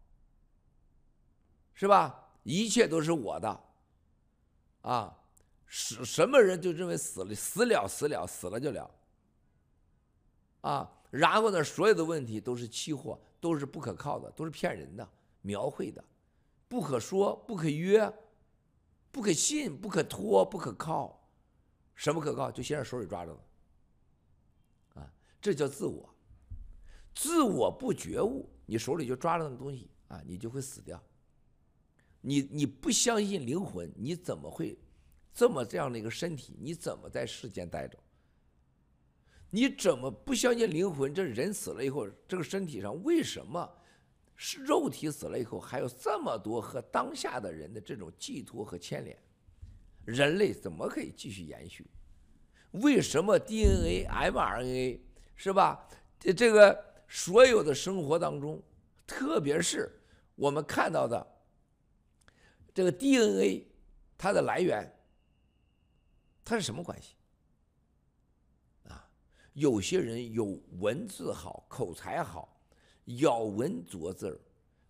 是吧？一切都是我的，啊，什什么人就认为死了死了死了死了就了，啊，然后呢，所有的问题都是期货，都是不可靠的，都是骗人的，描绘的，不可说，不可约，不可信，不可托，不可靠，什么可靠？就先让手里抓着了，啊，这叫自我。自我不觉悟，你手里就抓着那个东西啊，你就会死掉。你你不相信灵魂，你怎么会这么这样的一个身体？你怎么在世间待着？你怎么不相信灵魂？这人死了以后，这个身体上为什么是肉体死了以后还有这么多和当下的人的这种寄托和牵连？人类怎么可以继续延续？为什么 DNA、mRNA 是吧？这这个。所有的生活当中，特别是我们看到的这个 DNA，它的来源，它是什么关系？啊，有些人有文字好，口才好，咬文嚼字，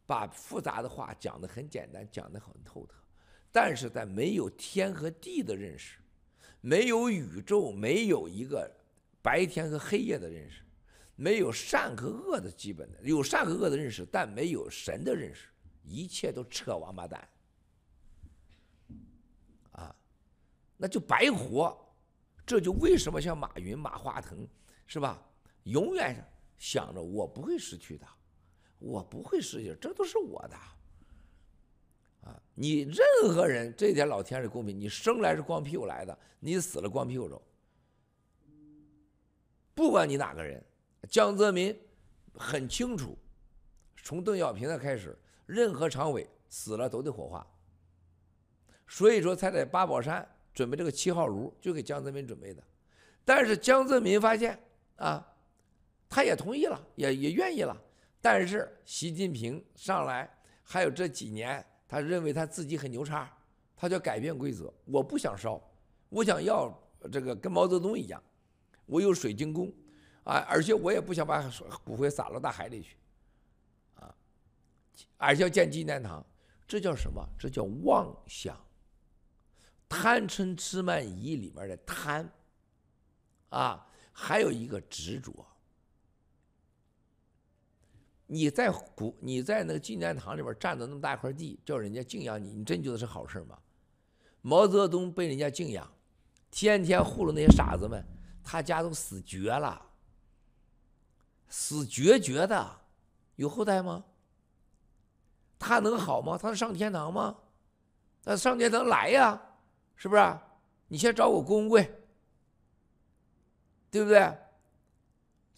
把复杂的话讲得很简单，讲得很透彻，但是在没有天和地的认识，没有宇宙，没有一个白天和黑夜的认识。没有善和恶的基本的，有善和恶的认识，但没有神的认识，一切都扯王八蛋，啊，那就白活。这就为什么像马云、马化腾，是吧？永远想着我不会失去的，我不会失去，这都是我的。啊，你任何人，这点老天是公平，你生来是光屁股来的，你死了光屁股走。不管你哪个人。江泽民很清楚，从邓小平的开始，任何常委死了都得火化。所以说才在八宝山准备这个七号炉，就给江泽民准备的。但是江泽民发现啊，他也同意了，也也愿意了。但是习近平上来还有这几年，他认为他自己很牛叉，他就改变规则。我不想烧，我想要这个跟毛泽东一样，我有水晶宫。啊！而且我也不想把骨灰撒到大海里去，啊！而且要建纪念堂，这叫什么？这叫妄想。贪嗔痴慢疑里面的贪，啊，还有一个执着。你在古，你在那个纪念堂里边占着那么大块地，叫人家敬仰你，你真觉得是好事吗？毛泽东被人家敬仰，天天糊弄那些傻子们，他家都死绝了，死绝绝的，有后代吗？他能好吗？他能上天堂吗？他上天堂来呀，是不是？你先找我公贵，对不对？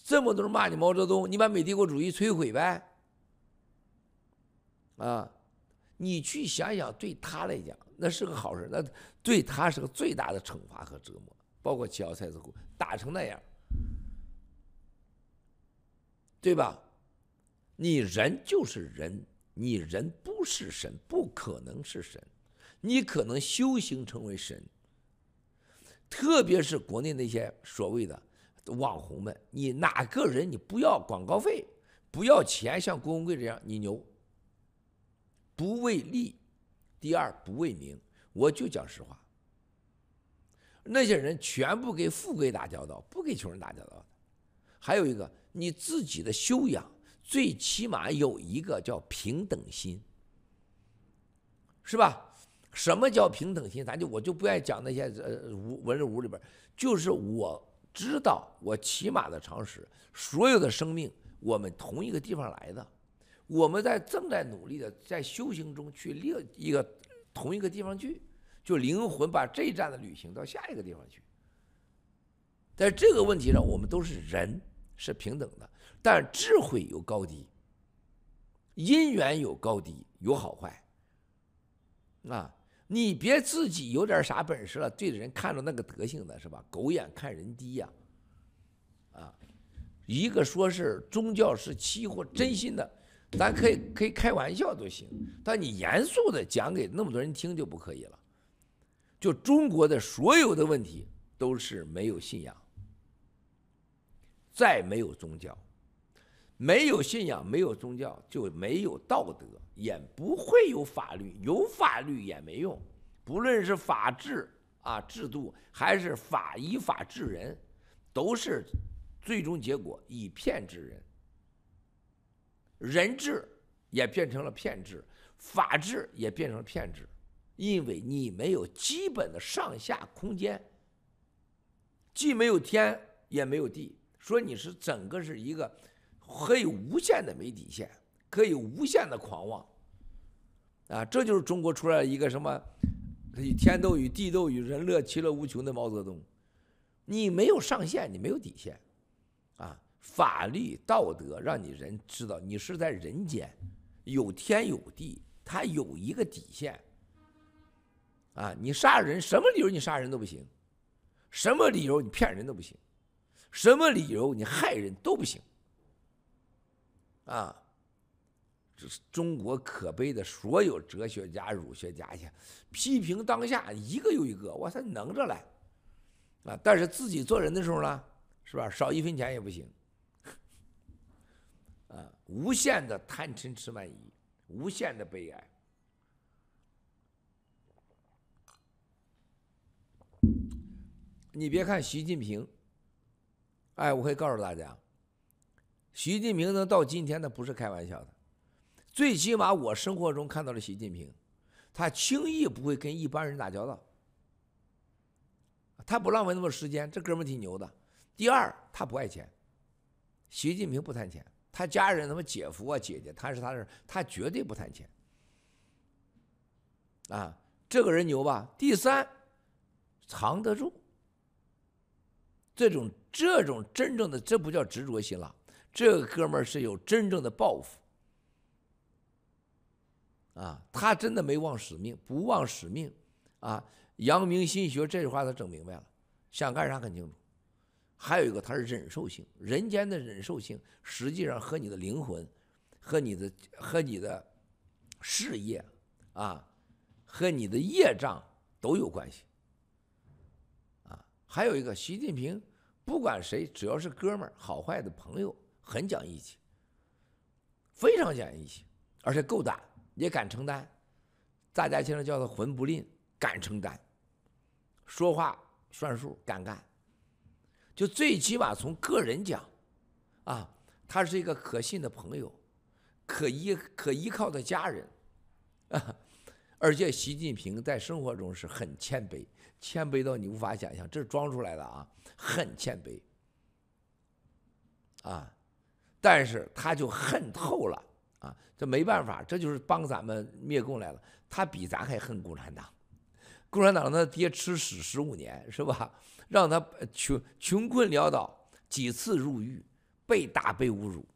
这么多人骂你毛泽东，你把美帝国主义摧毁呗？啊，你去想想，对他来讲那是个好事，那对他是个最大的惩罚和折磨。包括齐奥塞斯库打成那样，对吧？你人就是人，你人不是神，不可能是神，你可能修行成为神。特别是国内那些所谓的。网红们，你哪个人你不要广告费，不要钱，像郭文贵这样，你牛。不为利，第二不为名，我就讲实话。那些人全部给富贵打交道，不给穷人打交道。还有一个，你自己的修养，最起码有一个叫平等心，是吧？什么叫平等心？咱就我就不爱讲那些呃文文人武里边，就是我。知道我起码的常识，所有的生命，我们同一个地方来的，我们在正在努力的在修行中去另一个同一个地方去，就灵魂把这一站的旅行到下一个地方去。在这个问题上，我们都是人，是平等的，但智慧有高低，因缘有高低，有好坏，啊。你别自己有点啥本事了，对着人看着那个德行的是吧？狗眼看人低呀，啊，一个说是宗教是期货真心的，咱可以可以开玩笑都行，但你严肃的讲给那么多人听就不可以了。就中国的所有的问题都是没有信仰，再没有宗教。没有信仰，没有宗教，就没有道德，也不会有法律。有法律也没用，不论是法治啊制度，还是法依法治人，都是最终结果以骗治人。人治也变成了骗治，法治也变成了骗治，因为你没有基本的上下空间，既没有天也没有地，说你是整个是一个。可以无限的没底线，可以无限的狂妄，啊，这就是中国出来一个什么，天斗与、地斗与、人乐其乐无穷的毛泽东。你没有上限，你没有底线，啊，法律道德让你人知道你是在人间，有天有地，它有一个底线，啊，你杀人什么理由你杀人都不行，什么理由你骗人都不行，什么理由你害人都不行。啊，这是中国可悲的所有哲学家、儒学家去批评当下一个又一个，我操，能着来啊！但是自己做人的时候呢，是吧？少一分钱也不行啊！无限的贪嗔痴慢疑，无限的悲哀。你别看习近平，哎，我可以告诉大家。习近平能到今天，那不是开玩笑的。最起码我生活中看到了习近平，他轻易不会跟一般人打交道，他不浪费那么多时间。这哥们挺牛的。第二，他不爱钱，习近平不贪钱，他家人他妈姐夫啊姐姐，他是他是他绝对不贪钱。啊，这个人牛吧？第三，藏得住。这种这种真正的，这不叫执着心了。这个哥们儿是有真正的抱负，啊，他真的没忘使命，不忘使命，啊，阳明心学这句话他整明白了，想干啥很清楚。还有一个，他是忍受性，人间的忍受性实际上和你的灵魂，和你的和你的事业，啊，和你的业障都有关系，啊，还有一个，习近平不管谁，只要是哥们儿，好坏的朋友。很讲义气，非常讲义气，而且够胆，也敢承担。大家经常叫他魂不吝，敢承担，说话算数，敢干。就最起码从个人讲，啊，他是一个可信的朋友，可依可依靠的家人，啊，而且习近平在生活中是很谦卑，谦卑到你无法想象，这是装出来的啊，很谦卑。啊，但是他就恨透了啊！这没办法，这就是帮咱们灭共来了。他比咱还恨共产党，共产党让他爹吃屎十五年是吧？让他穷穷困潦倒，几次入狱，被打被侮辱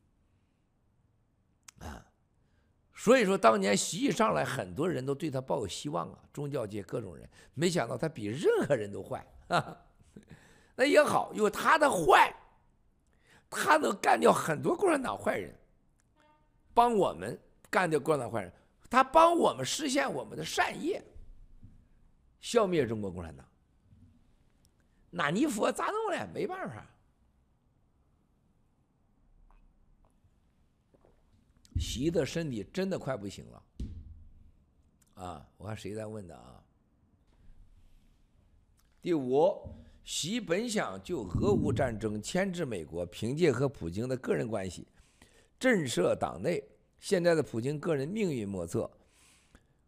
啊！所以说，当年习一上来，很多人都对他抱有希望啊，宗教界各种人，没想到他比任何人都坏啊！那也好，有他的坏。他能干掉很多共产党坏人，帮我们干掉共产党坏人，他帮我们实现我们的善业，消灭中国共产党。那你说咋弄嘞？没办法。习的身体真的快不行了，啊！我看谁在问的啊？第五。习本想就俄乌战争牵制美国，凭借和普京的个人关系震慑党内。现在的普京个人命运莫测，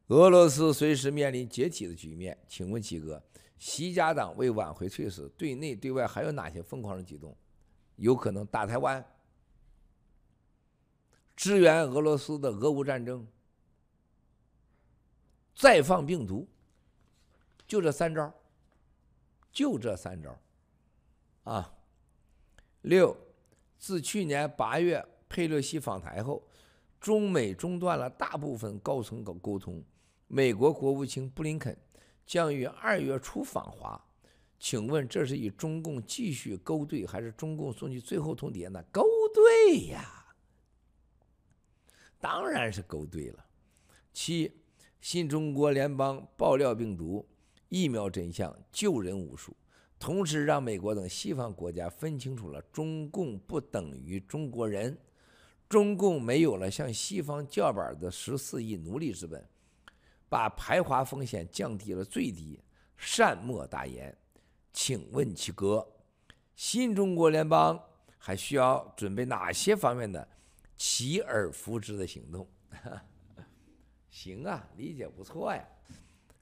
俄罗斯随时面临解体的局面。请问七哥，习家党为挽回颓势，对内对外还有哪些疯狂的举动？有可能打台湾，支援俄罗斯的俄乌战争，再放病毒，就这三招。就这三招，啊，六，自去年八月佩洛西访台后，中美中断了大部分高层沟沟通。美国国务卿布林肯将于二月初访华，请问这是与中共继续勾兑，还是中共送去最后通牒呢？勾兑呀，当然是勾兑了。七，新中国联邦爆料病毒。疫苗真相，救人无数，同时让美国等西方国家分清楚了中共不等于中国人，中共没有了向西方叫板的十四亿奴隶资本，把排华风险降低了最低，善莫大焉。请问七哥，新中国联邦还需要准备哪些方面的起而复之的行动？*laughs* 行啊，理解不错呀，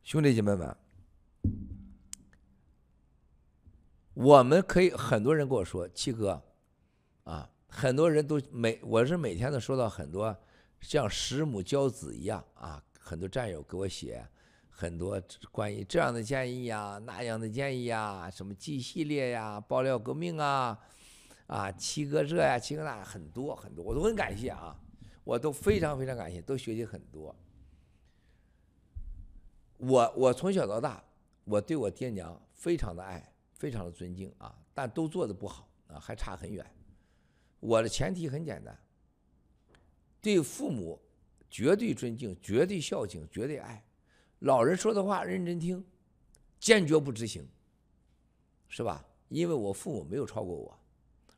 兄弟姐妹们。我们可以，很多人跟我说，七哥，啊，很多人都每我是每天都收到很多像师母教子一样啊，很多战友给我写很多关于这样的建议呀，那样的建议呀，什么 G 系列呀，爆料革命啊，啊，七哥这呀，七哥那，很多很多，我都很感谢啊，我都非常非常感谢，都学习很多。我我从小到大，我对我爹娘非常的爱。非常的尊敬啊，但都做的不好啊，还差很远。我的前提很简单，对父母绝对尊敬、绝对孝敬、绝对爱，老人说的话认真听，坚决不执行，是吧？因为我父母没有超过我，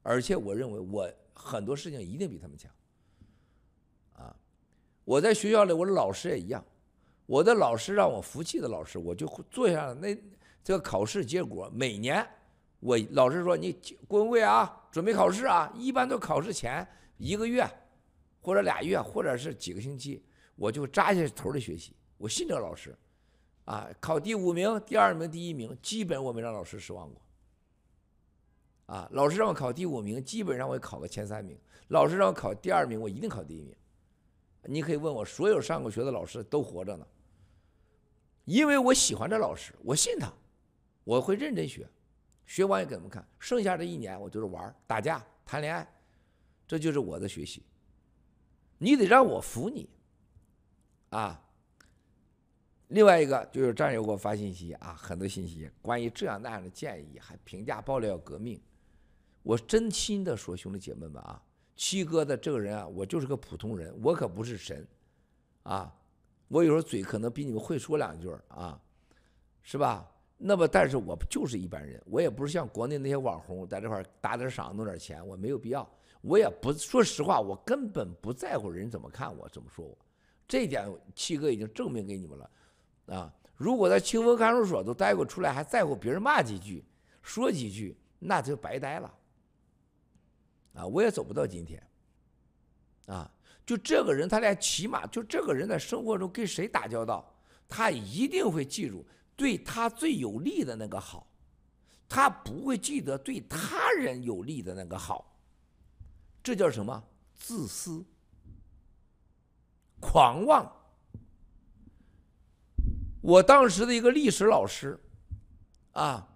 而且我认为我很多事情一定比他们强。啊，我在学校里，我的老师也一样，我的老师让我服气的老师，我就坐下来那。这个考试结果每年，我老师说你郭文贵啊，准备考试啊，一般都考试前一个月，或者俩月，或者是几个星期，我就扎下头的学习。我信这个老师，啊，考第五名、第二名、第一名，基本我没让老师失望过。啊，老师让我考第五名，基本上我也考个前三名；老师让我考第二名，我一定考第一名。你可以问我，所有上过学的老师都活着呢，因为我喜欢这老师，我信他。我会认真学，学完也给他们看。剩下这一年我就是玩、打架、谈恋爱，这就是我的学习。你得让我服你，啊。另外一个就是战友给我发信息啊，很多信息关于这样那样的建议，还评价爆料革命。我真心的说，兄弟姐妹们啊，七哥的这个人啊，我就是个普通人，我可不是神，啊，我有时候嘴可能比你们会说两句啊，是吧？那么，但是我就是一般人，我也不是像国内那些网红在这块打点赏弄点钱，我没有必要。我也不说实话，我根本不在乎人怎么看我，怎么说我。这一点七哥已经证明给你们了，啊，如果在清风看守所都待过出来，还在乎别人骂几句、说几句，那就白待了。啊，我也走不到今天。啊，就这个人，他连起码就这个人在生活中跟谁打交道，他一定会记住对他最有利的那个好，他不会记得对他人有利的那个好。这叫什么？自私。狂妄。我当时的一个历史老师，啊，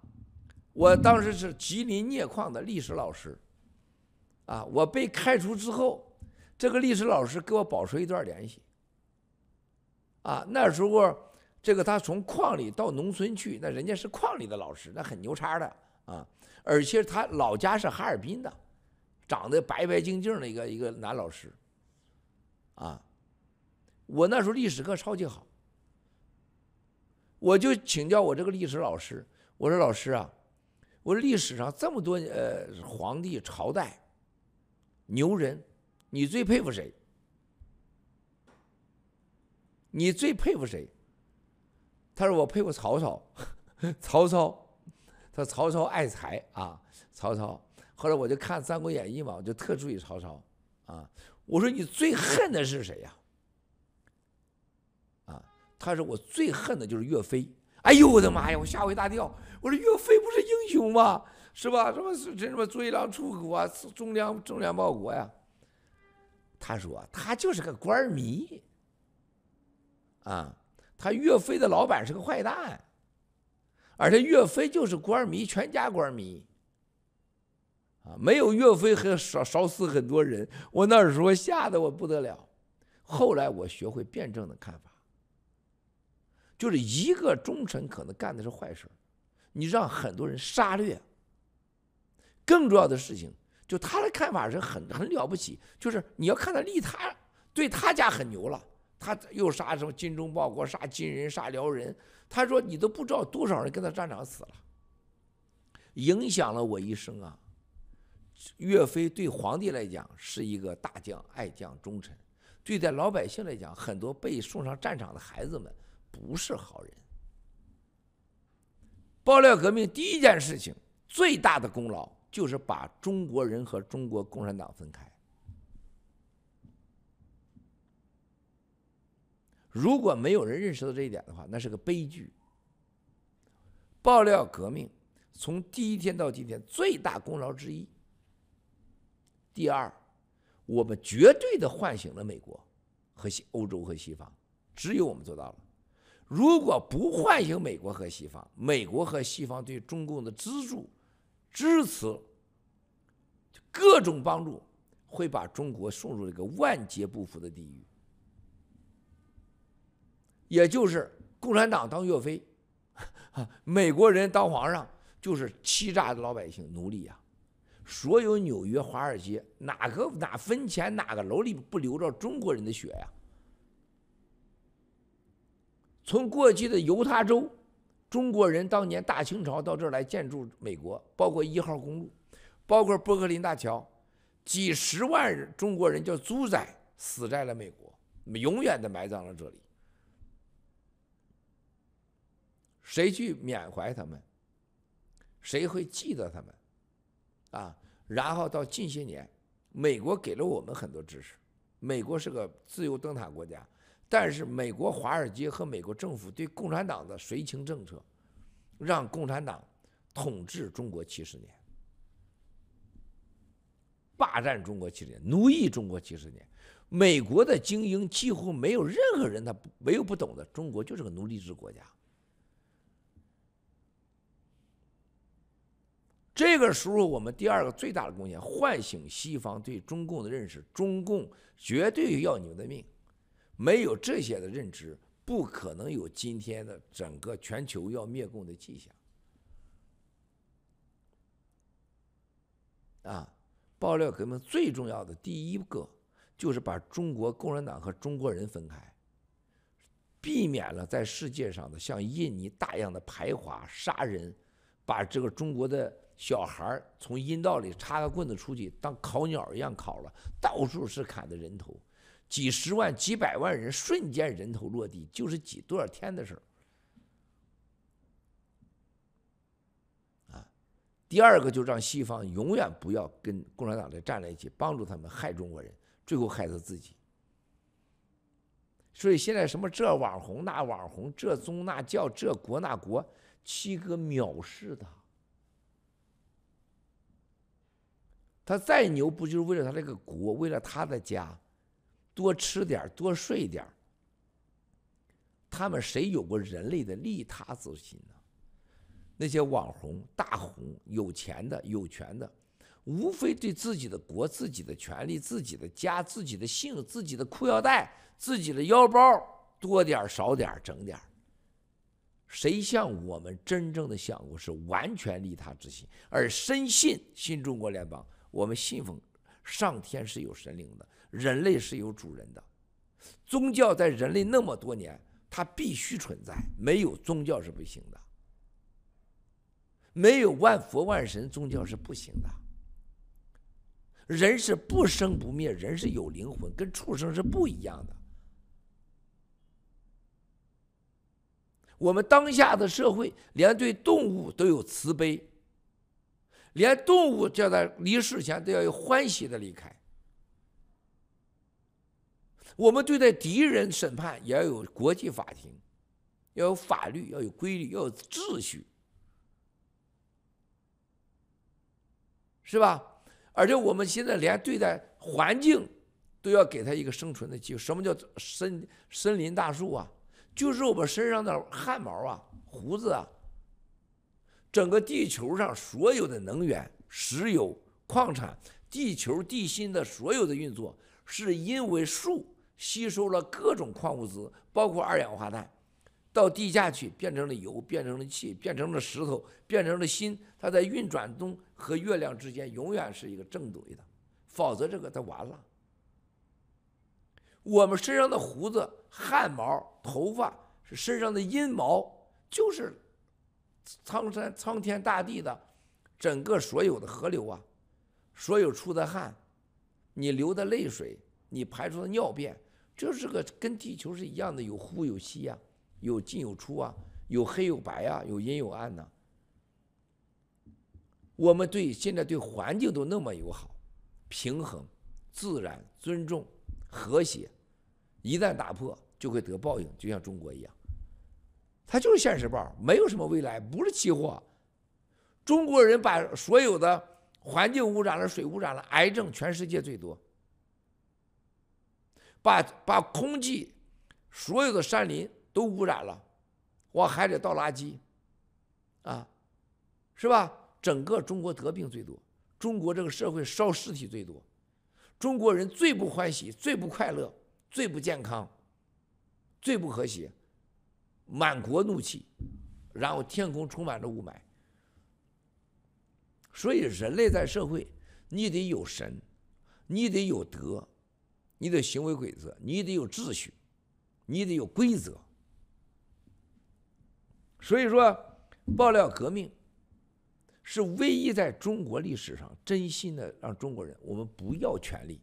我当时是吉林镍矿的历史老师，啊，我被开除之后，这个历史老师给我保持一段联系。啊，那时候这个他从矿里到农村去，那人家是矿里的老师，那很牛叉的啊，而且他老家是哈尔滨的，长得白白净净的一个一个男老师，啊。我那时候历史课超级好，我就请教我这个历史老师，我说老师啊，我说历史上这么多呃皇帝朝代牛人，你最佩服谁？你最佩服谁？他说我佩服曹操，*laughs* 曹操，他说曹操爱才啊，曹操。后来我就看《三国演义》嘛，我就特注意曹操啊。我说你最恨的是谁呀？啊他说：“我最恨的就是岳飞。”哎呦我的妈呀！我吓我一大跳。我说：“岳飞不是英雄吗？是吧？什么这什么追狼出国啊，忠良忠良报国呀？”他说：“他就是个官迷。”啊，他岳飞的老板是个坏蛋，而且岳飞就是官迷，全家官迷。啊，没有岳飞还少少死很多人。我那时候吓得我不得了。后来我学会辩证的看法。就是一个忠臣可能干的是坏事，你让很多人杀掠。更重要的事情，就他的看法是很很了不起，就是你要看他利他，对他家很牛了，他又杀什么精忠报国，杀金人，杀辽人。他说你都不知道多少人跟他战场死了，影响了我一生啊。岳飞对皇帝来讲是一个大将、爱将、忠臣，对待老百姓来讲，很多被送上战场的孩子们。不是好人。爆料革命第一件事情，最大的功劳就是把中国人和中国共产党分开。如果没有人认识到这一点的话，那是个悲剧。爆料革命从第一天到今天最大功劳之一。第二，我们绝对的唤醒了美国和西欧洲和西方，只有我们做到了。如果不唤醒美国和西方，美国和西方对中共的资助、支持、各种帮助，会把中国送入一个万劫不复的地狱。也就是共产党当岳飞，*laughs* 美国人当皇上，就是欺诈的老百姓奴隶呀。所有纽约、华尔街，哪个哪分钱，哪个楼里不流着中国人的血呀？从过去的犹他州，中国人当年大清朝到这儿来建筑美国，包括一号公路，包括波克林大桥，几十万人中国人叫猪仔死在了美国，永远的埋葬了这里。谁去缅怀他们？谁会记得他们？啊！然后到近些年，美国给了我们很多知识，美国是个自由灯塔国家。但是美国华尔街和美国政府对共产党的绥靖政策，让共产党统治中国七十年，霸占中国七十年，奴役中国七十年。美国的精英几乎没有任何人他没有不懂的，中国就是个奴隶制国家。这个时候，我们第二个最大的贡献，唤醒西方对中共的认识，中共绝对要你们的命。没有这些的认知，不可能有今天的整个全球要灭共的迹象。啊，爆料革命最重要的第一个就是把中国共产党和中国人分开，避免了在世界上的像印尼大样的排华杀人，把这个中国的小孩从阴道里插个棍子出去当烤鸟一样烤了，到处是砍的人头。几十万、几百万人瞬间人头落地，就是几多少天的事儿啊。第二个就让西方永远不要跟共产党的站在一起，帮助他们害中国人，最后害他自己。所以现在什么这网红那网红，这宗那教，这国那国，七哥藐视他。他再牛，不就是为了他这个国，为了他的家，多吃点，多睡点。他们谁有过人类的利他之心呢？那些网红、大红、有钱的、有权的，无非对自己的国、自己的权利、自己的家、自己的姓、自己的裤腰带、自己的腰包多点少点整点。谁像我们真正的想过是完全利他之心，而深信新中国联邦，我们信奉上天是有神灵的，人类是有主人的，宗教在人类那么多年，它必须存在，没有宗教是不行的。没有万佛万神，宗教是不行的。人是不生不灭，人是有灵魂，跟畜生是不一样的。我们当下的社会，连对动物都有慈悲，连动物叫他离世前都要有欢喜的离开。我们对待敌人审判也要有国际法庭，要有法律，要有规律，要有秩序。是吧？而且我们现在连对待环境都要给他一个生存的机会。什么叫森森林大树啊？就是我们身上的汗毛啊、胡子啊。整个地球上所有的能源、石油、矿产、地球地心的所有的运作，是因为树吸收了各种矿物质，包括二氧化碳。到地下去变成了油，变成了气，变成了石头，变成了锌。它在运转中和月亮之间永远是一个正对的，否则这个它完了。我们身上的胡子、汗毛、头发是身上的阴毛，就是苍山、苍天大地的整个所有的河流啊，所有出的汗，你流的泪水，你排出的尿便，这是个跟地球是一样的，有呼有吸呀。有进有出啊，有黑有白啊，有阴有暗呐。我们对现在对环境都那么友好、平衡、自然、尊重、和谐，一旦打破就会得报应，就像中国一样。它就是现实报，没有什么未来，不是期货。中国人把所有的环境污染了，水污染了，癌症全世界最多。把把空气，所有的山林。都污染了，往海里倒垃圾，啊，是吧？整个中国得病最多，中国这个社会烧尸体最多，中国人最不欢喜、最不快乐、最不健康、最不和谐，满国怒气，然后天空充满着雾霾。所以人类在社会，你得有神，你得有德，你得行为规则，你得有秩序，你得有规则。所以说，爆料革命是唯一在中国历史上真心的让中国人，我们不要权力，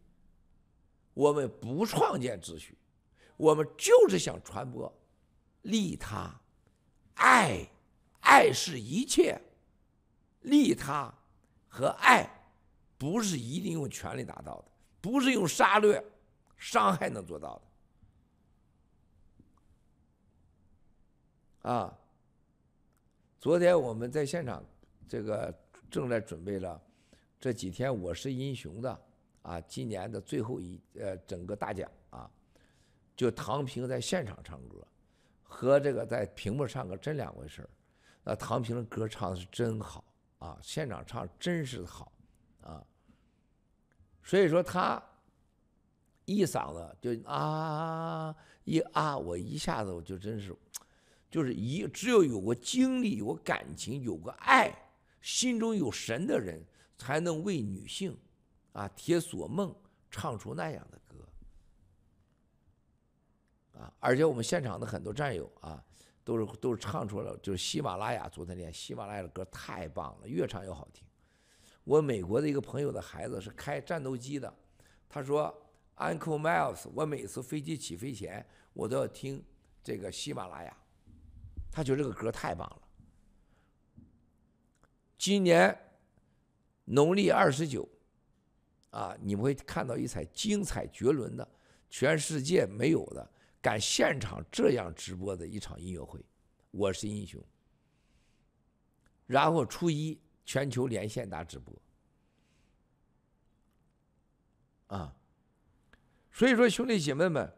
我们不创建秩序，我们就是想传播利他、爱，爱是一切，利他和爱不是一定用权力达到的，不是用杀掠、伤害能做到的，啊。昨天我们在现场，这个正在准备了这几天《我是英雄》的啊，今年的最后一呃整个大奖啊，就唐平在现场唱歌，和这个在屏幕唱歌真两回事。那唐平的歌唱的是真好啊，现场唱真是好啊，所以说他一嗓子就啊一啊，我一下子我就真是。就是一，只有有过经历、有过感情、有过爱、心中有神的人，才能为女性，啊，铁锁梦唱出那样的歌，啊！而且我们现场的很多战友啊，都是都是唱出了，就是喜马拉雅昨天练喜马拉雅的歌太棒了，越唱越好听。我美国的一个朋友的孩子是开战斗机的，他说 Uncle Miles，我每次飞机起飞前，我都要听这个喜马拉雅。他觉得这个歌太棒了。今年农历二十九，啊，你们会看到一场精彩绝伦的，全世界没有的，敢现场这样直播的一场音乐会，《我是英雄》。然后初一全球连线大直播，啊，所以说兄弟姐妹们，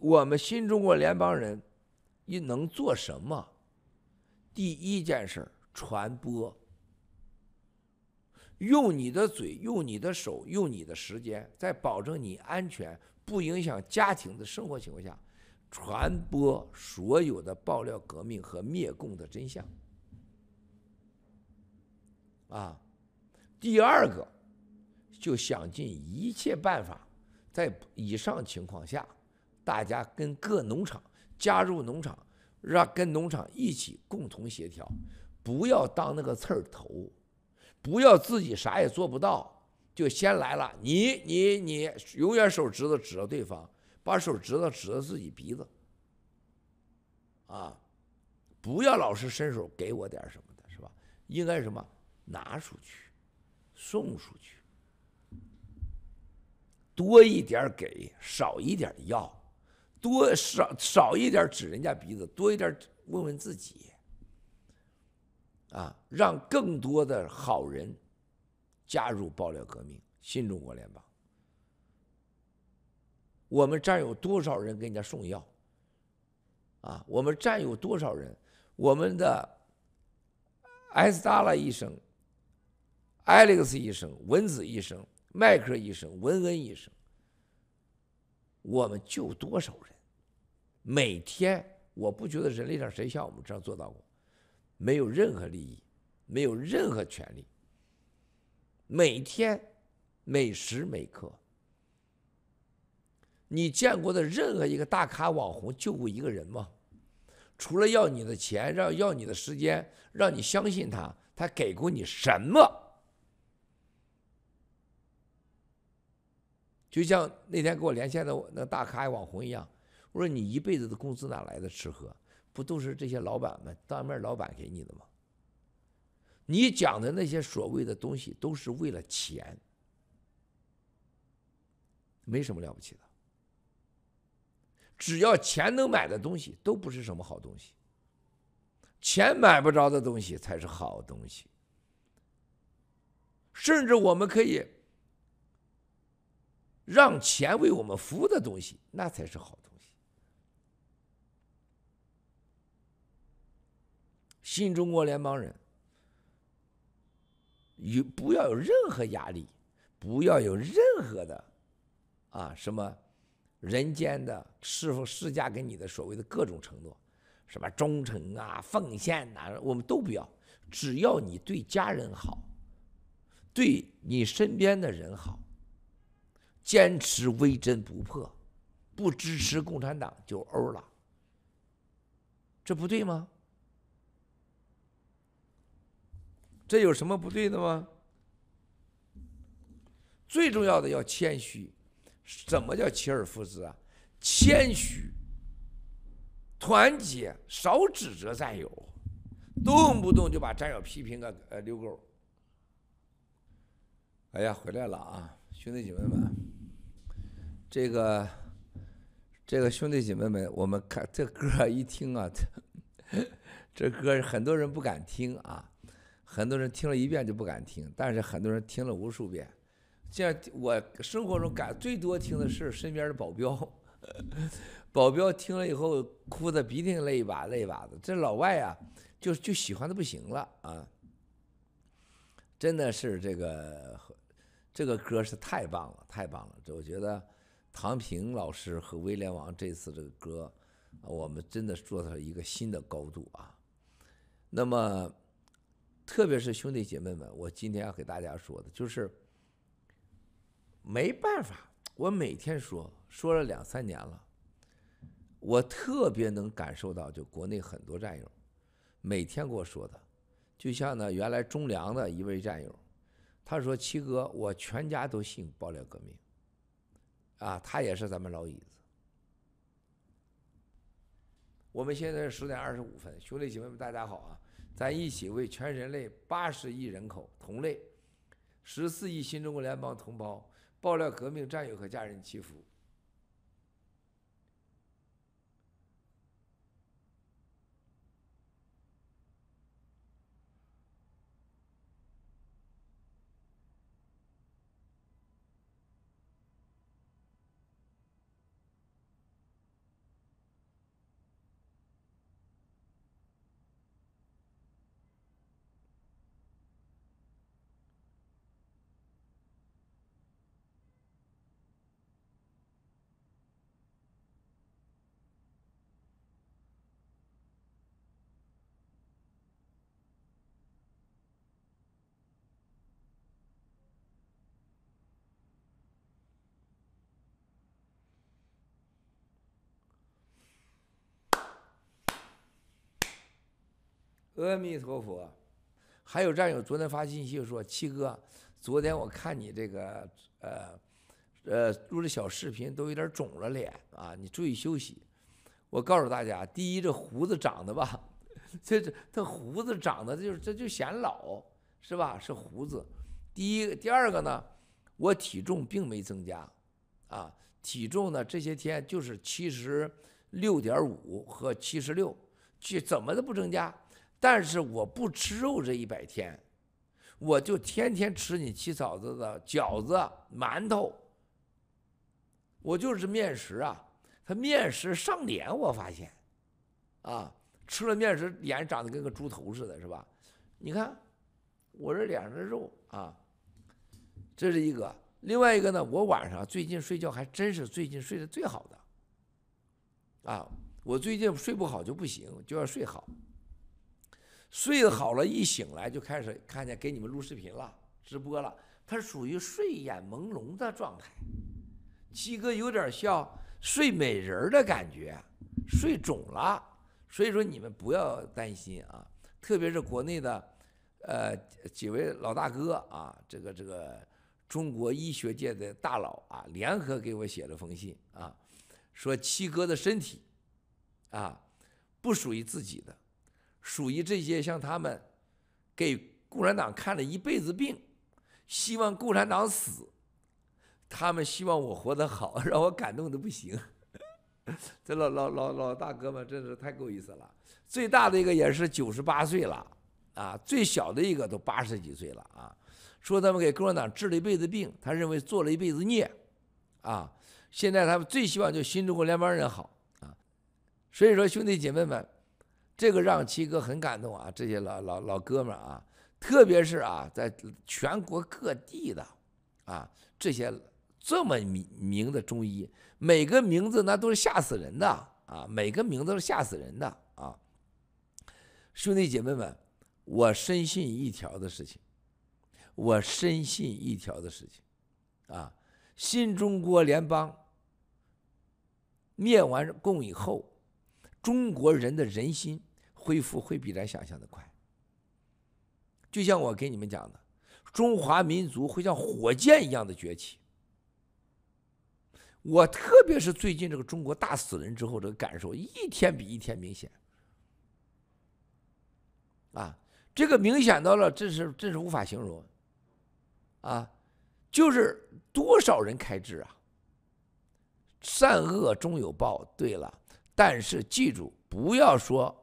我们新中国联邦人，你能做什么？第一件事传播。用你的嘴，用你的手，用你的时间，在保证你安全、不影响家庭的生活情况下，传播所有的爆料革命和灭共的真相。啊，第二个，就想尽一切办法，在以上情况下，大家跟各农场加入农场，让跟农场一起共同协调，不要当那个刺儿头。不要自己啥也做不到，就先来了。你你你，永远手指头指着对方，把手指头指着自己鼻子。啊，不要老是伸手给我点什么的，是吧？应该什么？拿出去，送出去，多一点给，少一点要，多少少一点指人家鼻子，多一点问问自己。啊，让更多的好人加入爆料革命，新中国联邦。我们站有多少人给人家送药？啊，我们站有多少人？我们的艾斯达拉医生、艾利克斯医生、文子医生、迈克医生、文恩医生，我们救多少人？每天，我不觉得人类上谁像我们这样做到过。没有任何利益，没有任何权利。每天，每时每刻，你见过的任何一个大咖网红救过一个人吗？除了要你的钱，让要你的时间，让你相信他，他给过你什么？就像那天给我连线的那大咖网红一样，我说你一辈子的工资哪来的吃喝？不都是这些老板们当面老板给你的吗？你讲的那些所谓的东西都是为了钱，没什么了不起的。只要钱能买的东西都不是什么好东西，钱买不着的东西才是好东西。甚至我们可以让钱为我们服务的东西，那才是好东西。新中国联邦人，有不要有任何压力，不要有任何的，啊什么人间的师傅施加给你的所谓的各种承诺，什么忠诚啊、奉献呐，我们都不要，只要你对家人好，对你身边的人好，坚持微针不破，不支持共产党就欧了，这不对吗？这有什么不对的吗？最重要的要谦虚。什么叫齐尔夫子啊？谦虚、团结，少指责战友，动不动就把战友批评个呃溜沟。哎呀，回来了啊，兄弟姐妹们，这个这个兄弟姐妹们，我们看这歌一听啊，*laughs* 这歌很多人不敢听啊。很多人听了一遍就不敢听，但是很多人听了无数遍。这样，我生活中感最多听的是身边的保镖，*laughs* 保镖听了以后哭的鼻涕泪一把泪一把的。这老外啊，就就喜欢的不行了啊！真的是这个这个歌是太棒了，太棒了！这我觉得唐平老师和威廉王这次这个歌，我们真的做到了一个新的高度啊。那么。特别是兄弟姐妹们，我今天要给大家说的就是，没办法，我每天说，说了两三年了，我特别能感受到，就国内很多战友，每天跟我说的，就像呢，原来中粮的一位战友，他说：“七哥，我全家都信爆料革命，啊，他也是咱们老椅子。我们现在是十点二十五分，兄弟姐妹们，大家好啊！咱一起为全人类八十亿人口同类、十四亿新中国联邦同胞、爆料革命战友和家人祈福。阿弥陀佛，还有战友昨天发信息说：“七哥，昨天我看你这个呃呃录的小视频都有点肿了脸啊，你注意休息。”我告诉大家，第一，这胡子长的吧，这这这胡子长的就是这就显老是吧？是胡子。第一，第二个呢，我体重并没增加啊，体重呢这些天就是七十六点五和七十六，去怎么都不增加。但是我不吃肉这一百天，我就天天吃你七嫂子的饺子、馒头。我就是面食啊，他面食上脸，我发现，啊，吃了面食脸长得跟个猪头似的，是吧？你看，我这脸上的肉啊，这是一个。另外一个呢，我晚上最近睡觉还真是最近睡得最好的，啊，我最近睡不好就不行，就要睡好。睡好了，一醒来就开始看见给你们录视频了，直播了。他属于睡眼朦胧的状态，七哥有点像睡美人的感觉，睡肿了。所以说你们不要担心啊，特别是国内的，呃，几位老大哥啊，这个这个中国医学界的大佬啊，联合给我写了封信啊，说七哥的身体啊，不属于自己的。属于这些像他们，给共产党看了一辈子病，希望共产党死，他们希望我活得好，*laughs* 让我感动的不行。*laughs* 这老老老老大哥们真是太够意思了。最大的一个也是九十八岁了啊，最小的一个都八十几岁了啊。说他们给共产党治了一辈子病，他认为做了一辈子孽啊。现在他们最希望就新中国联邦人好啊。所以说兄弟姐妹们。这个让七哥很感动啊！这些老老老哥们啊，特别是啊，在全国各地的啊，这些这么名名的中医，每个名字那都是吓死人的啊！每个名字都是吓死人的啊！兄弟姐妹们，我深信一条的事情，我深信一条的事情啊！新中国联邦灭完共以后，中国人的人心。恢复会比咱想象的快，就像我给你们讲的，中华民族会像火箭一样的崛起。我特别是最近这个中国大死人之后，这个感受一天比一天明显。啊，这个明显到了，这是这是无法形容。啊，就是多少人开智啊，善恶终有报。对了，但是记住，不要说。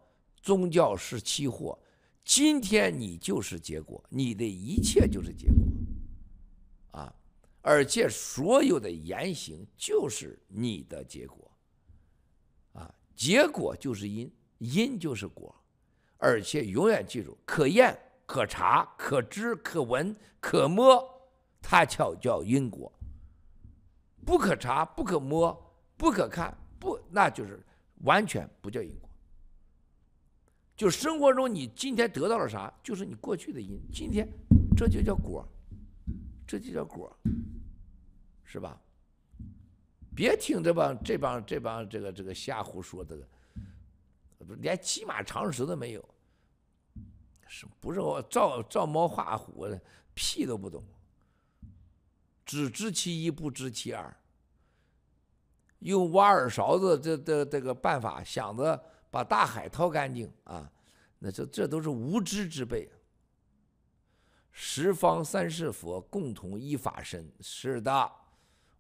宗教是期货，今天你就是结果，你的一切就是结果，啊，而且所有的言行就是你的结果，啊，结果就是因，因就是果，而且永远记住，可验、可查、可知、可闻、可摸，它叫叫因果，不可查、不可摸、不可看，不，那就是完全不叫因果。就生活中，你今天得到了啥，就是你过去的因。今天这就叫果，这就叫果，是吧？别听这帮这帮这帮这个这个瞎胡说的，连起码常识都没有，是不是我照照猫画虎的，屁都不懂，只知其一，不知其二，用挖耳勺子这这这个办法，想着把大海掏干净啊，那这这都是无知之辈。十方三世佛共同一法身，是的，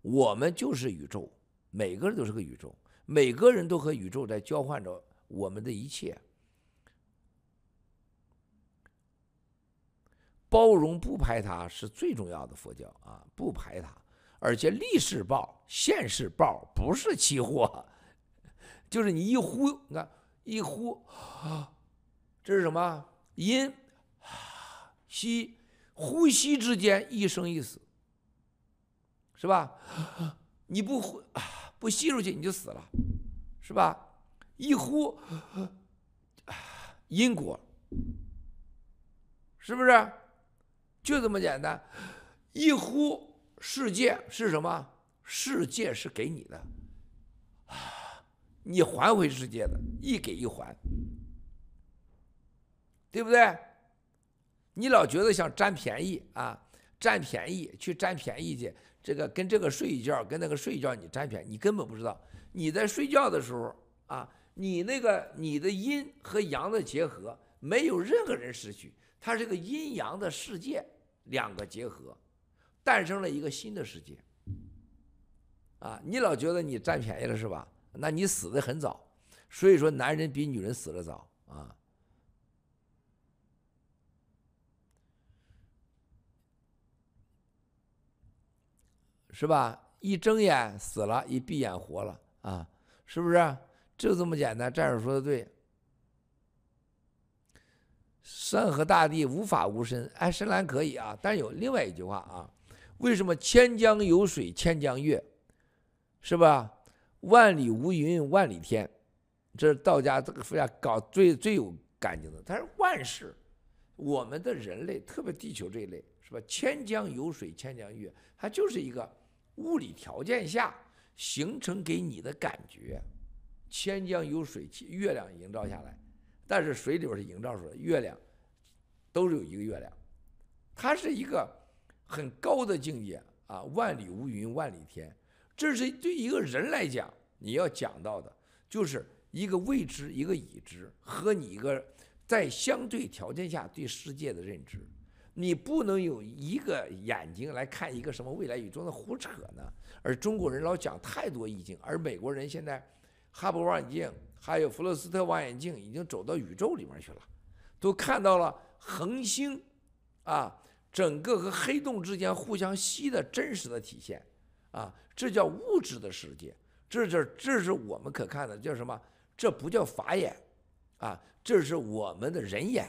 我们就是宇宙，每个人都是个宇宙，每个人都和宇宙在交换着我们的一切。包容不排他是最重要的佛教啊，不排他，而且历世报、现世报不是期货，*laughs* 就是你一呼，你看一呼，这是什么？阴吸。呼吸之间一生一死，是吧？你不呼不吸出去你就死了，是吧？一呼，因果，是不是？就这么简单。一呼，世界是什么？世界是给你的，你还回世界的，一给一还，对不对？你老觉得想占便宜啊，占便宜去占便宜去，这个跟这个睡一觉，跟那个睡一觉，你占便宜，你根本不知道。你在睡觉的时候啊，你那个你的阴和阳的结合，没有任何人失去，它是个阴阳的世界，两个结合，诞生了一个新的世界。啊，你老觉得你占便宜了是吧？那你死的很早。所以说，男人比女人死的早啊。是吧？一睁眼死了，一闭眼活了啊！是不是？就这么简单。战士说的对。山河大地无法无身，哎，深蓝可以啊。但有另外一句话啊，为什么千江有水千江月？是吧？万里无云万里天，这是道家这个佛家搞最最有感情的。他说万事，我们的人类，特别地球这一类，是吧？千江有水千江月，它就是一个。物理条件下形成给你的感觉，千江有水，月亮营造下来，但是水里边是营造出来的，月亮都是有一个月亮，它是一个很高的境界啊！万里无云万里天，这是对一个人来讲，你要讲到的就是一个未知，一个已知，和你一个在相对条件下对世界的认知。你不能有一个眼睛来看一个什么未来宇宙的胡扯呢？而中国人老讲太多意境，而美国人现在哈勃望远镜还有弗洛斯特望远镜已经走到宇宙里面去了，都看到了恒星啊，整个和黑洞之间互相吸的真实的体现啊，这叫物质的世界，这这这是我们可看的，叫什么？这不叫法眼啊，这是我们的人眼。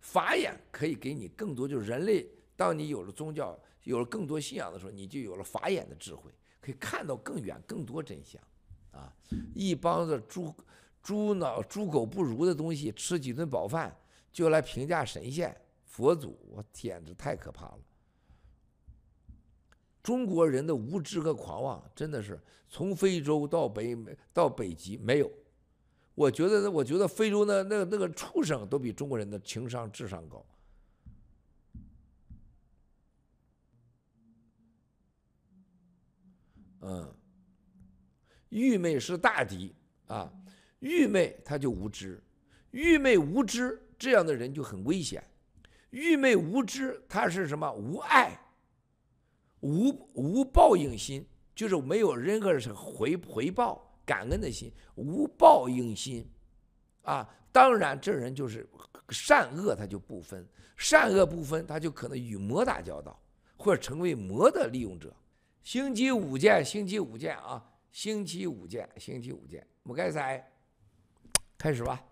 法眼可以给你更多，就是人类，当你有了宗教，有了更多信仰的时候，你就有了法眼的智慧，可以看到更远、更多真相。啊，一帮子猪、猪脑、猪狗不如的东西，吃几顿饱饭就来评价神仙、佛祖，我简直太可怕了！中国人的无知和狂妄，真的是从非洲到北到北极没有。我觉得，我觉得非洲那那那个畜生都比中国人的情商智商高。嗯，愚昧是大敌啊！愚昧他就无知，愚昧无知这样的人就很危险。愚昧无知他是什么？无爱，无无报应心，就是没有任何是回回报。感恩的心，无报应心，啊，当然这人就是善恶，他就不分，善恶不分，他就可能与魔打交道，或者成为魔的利用者。星期五见，星期五见啊，星期五见，星期五见，不该塞，开始吧。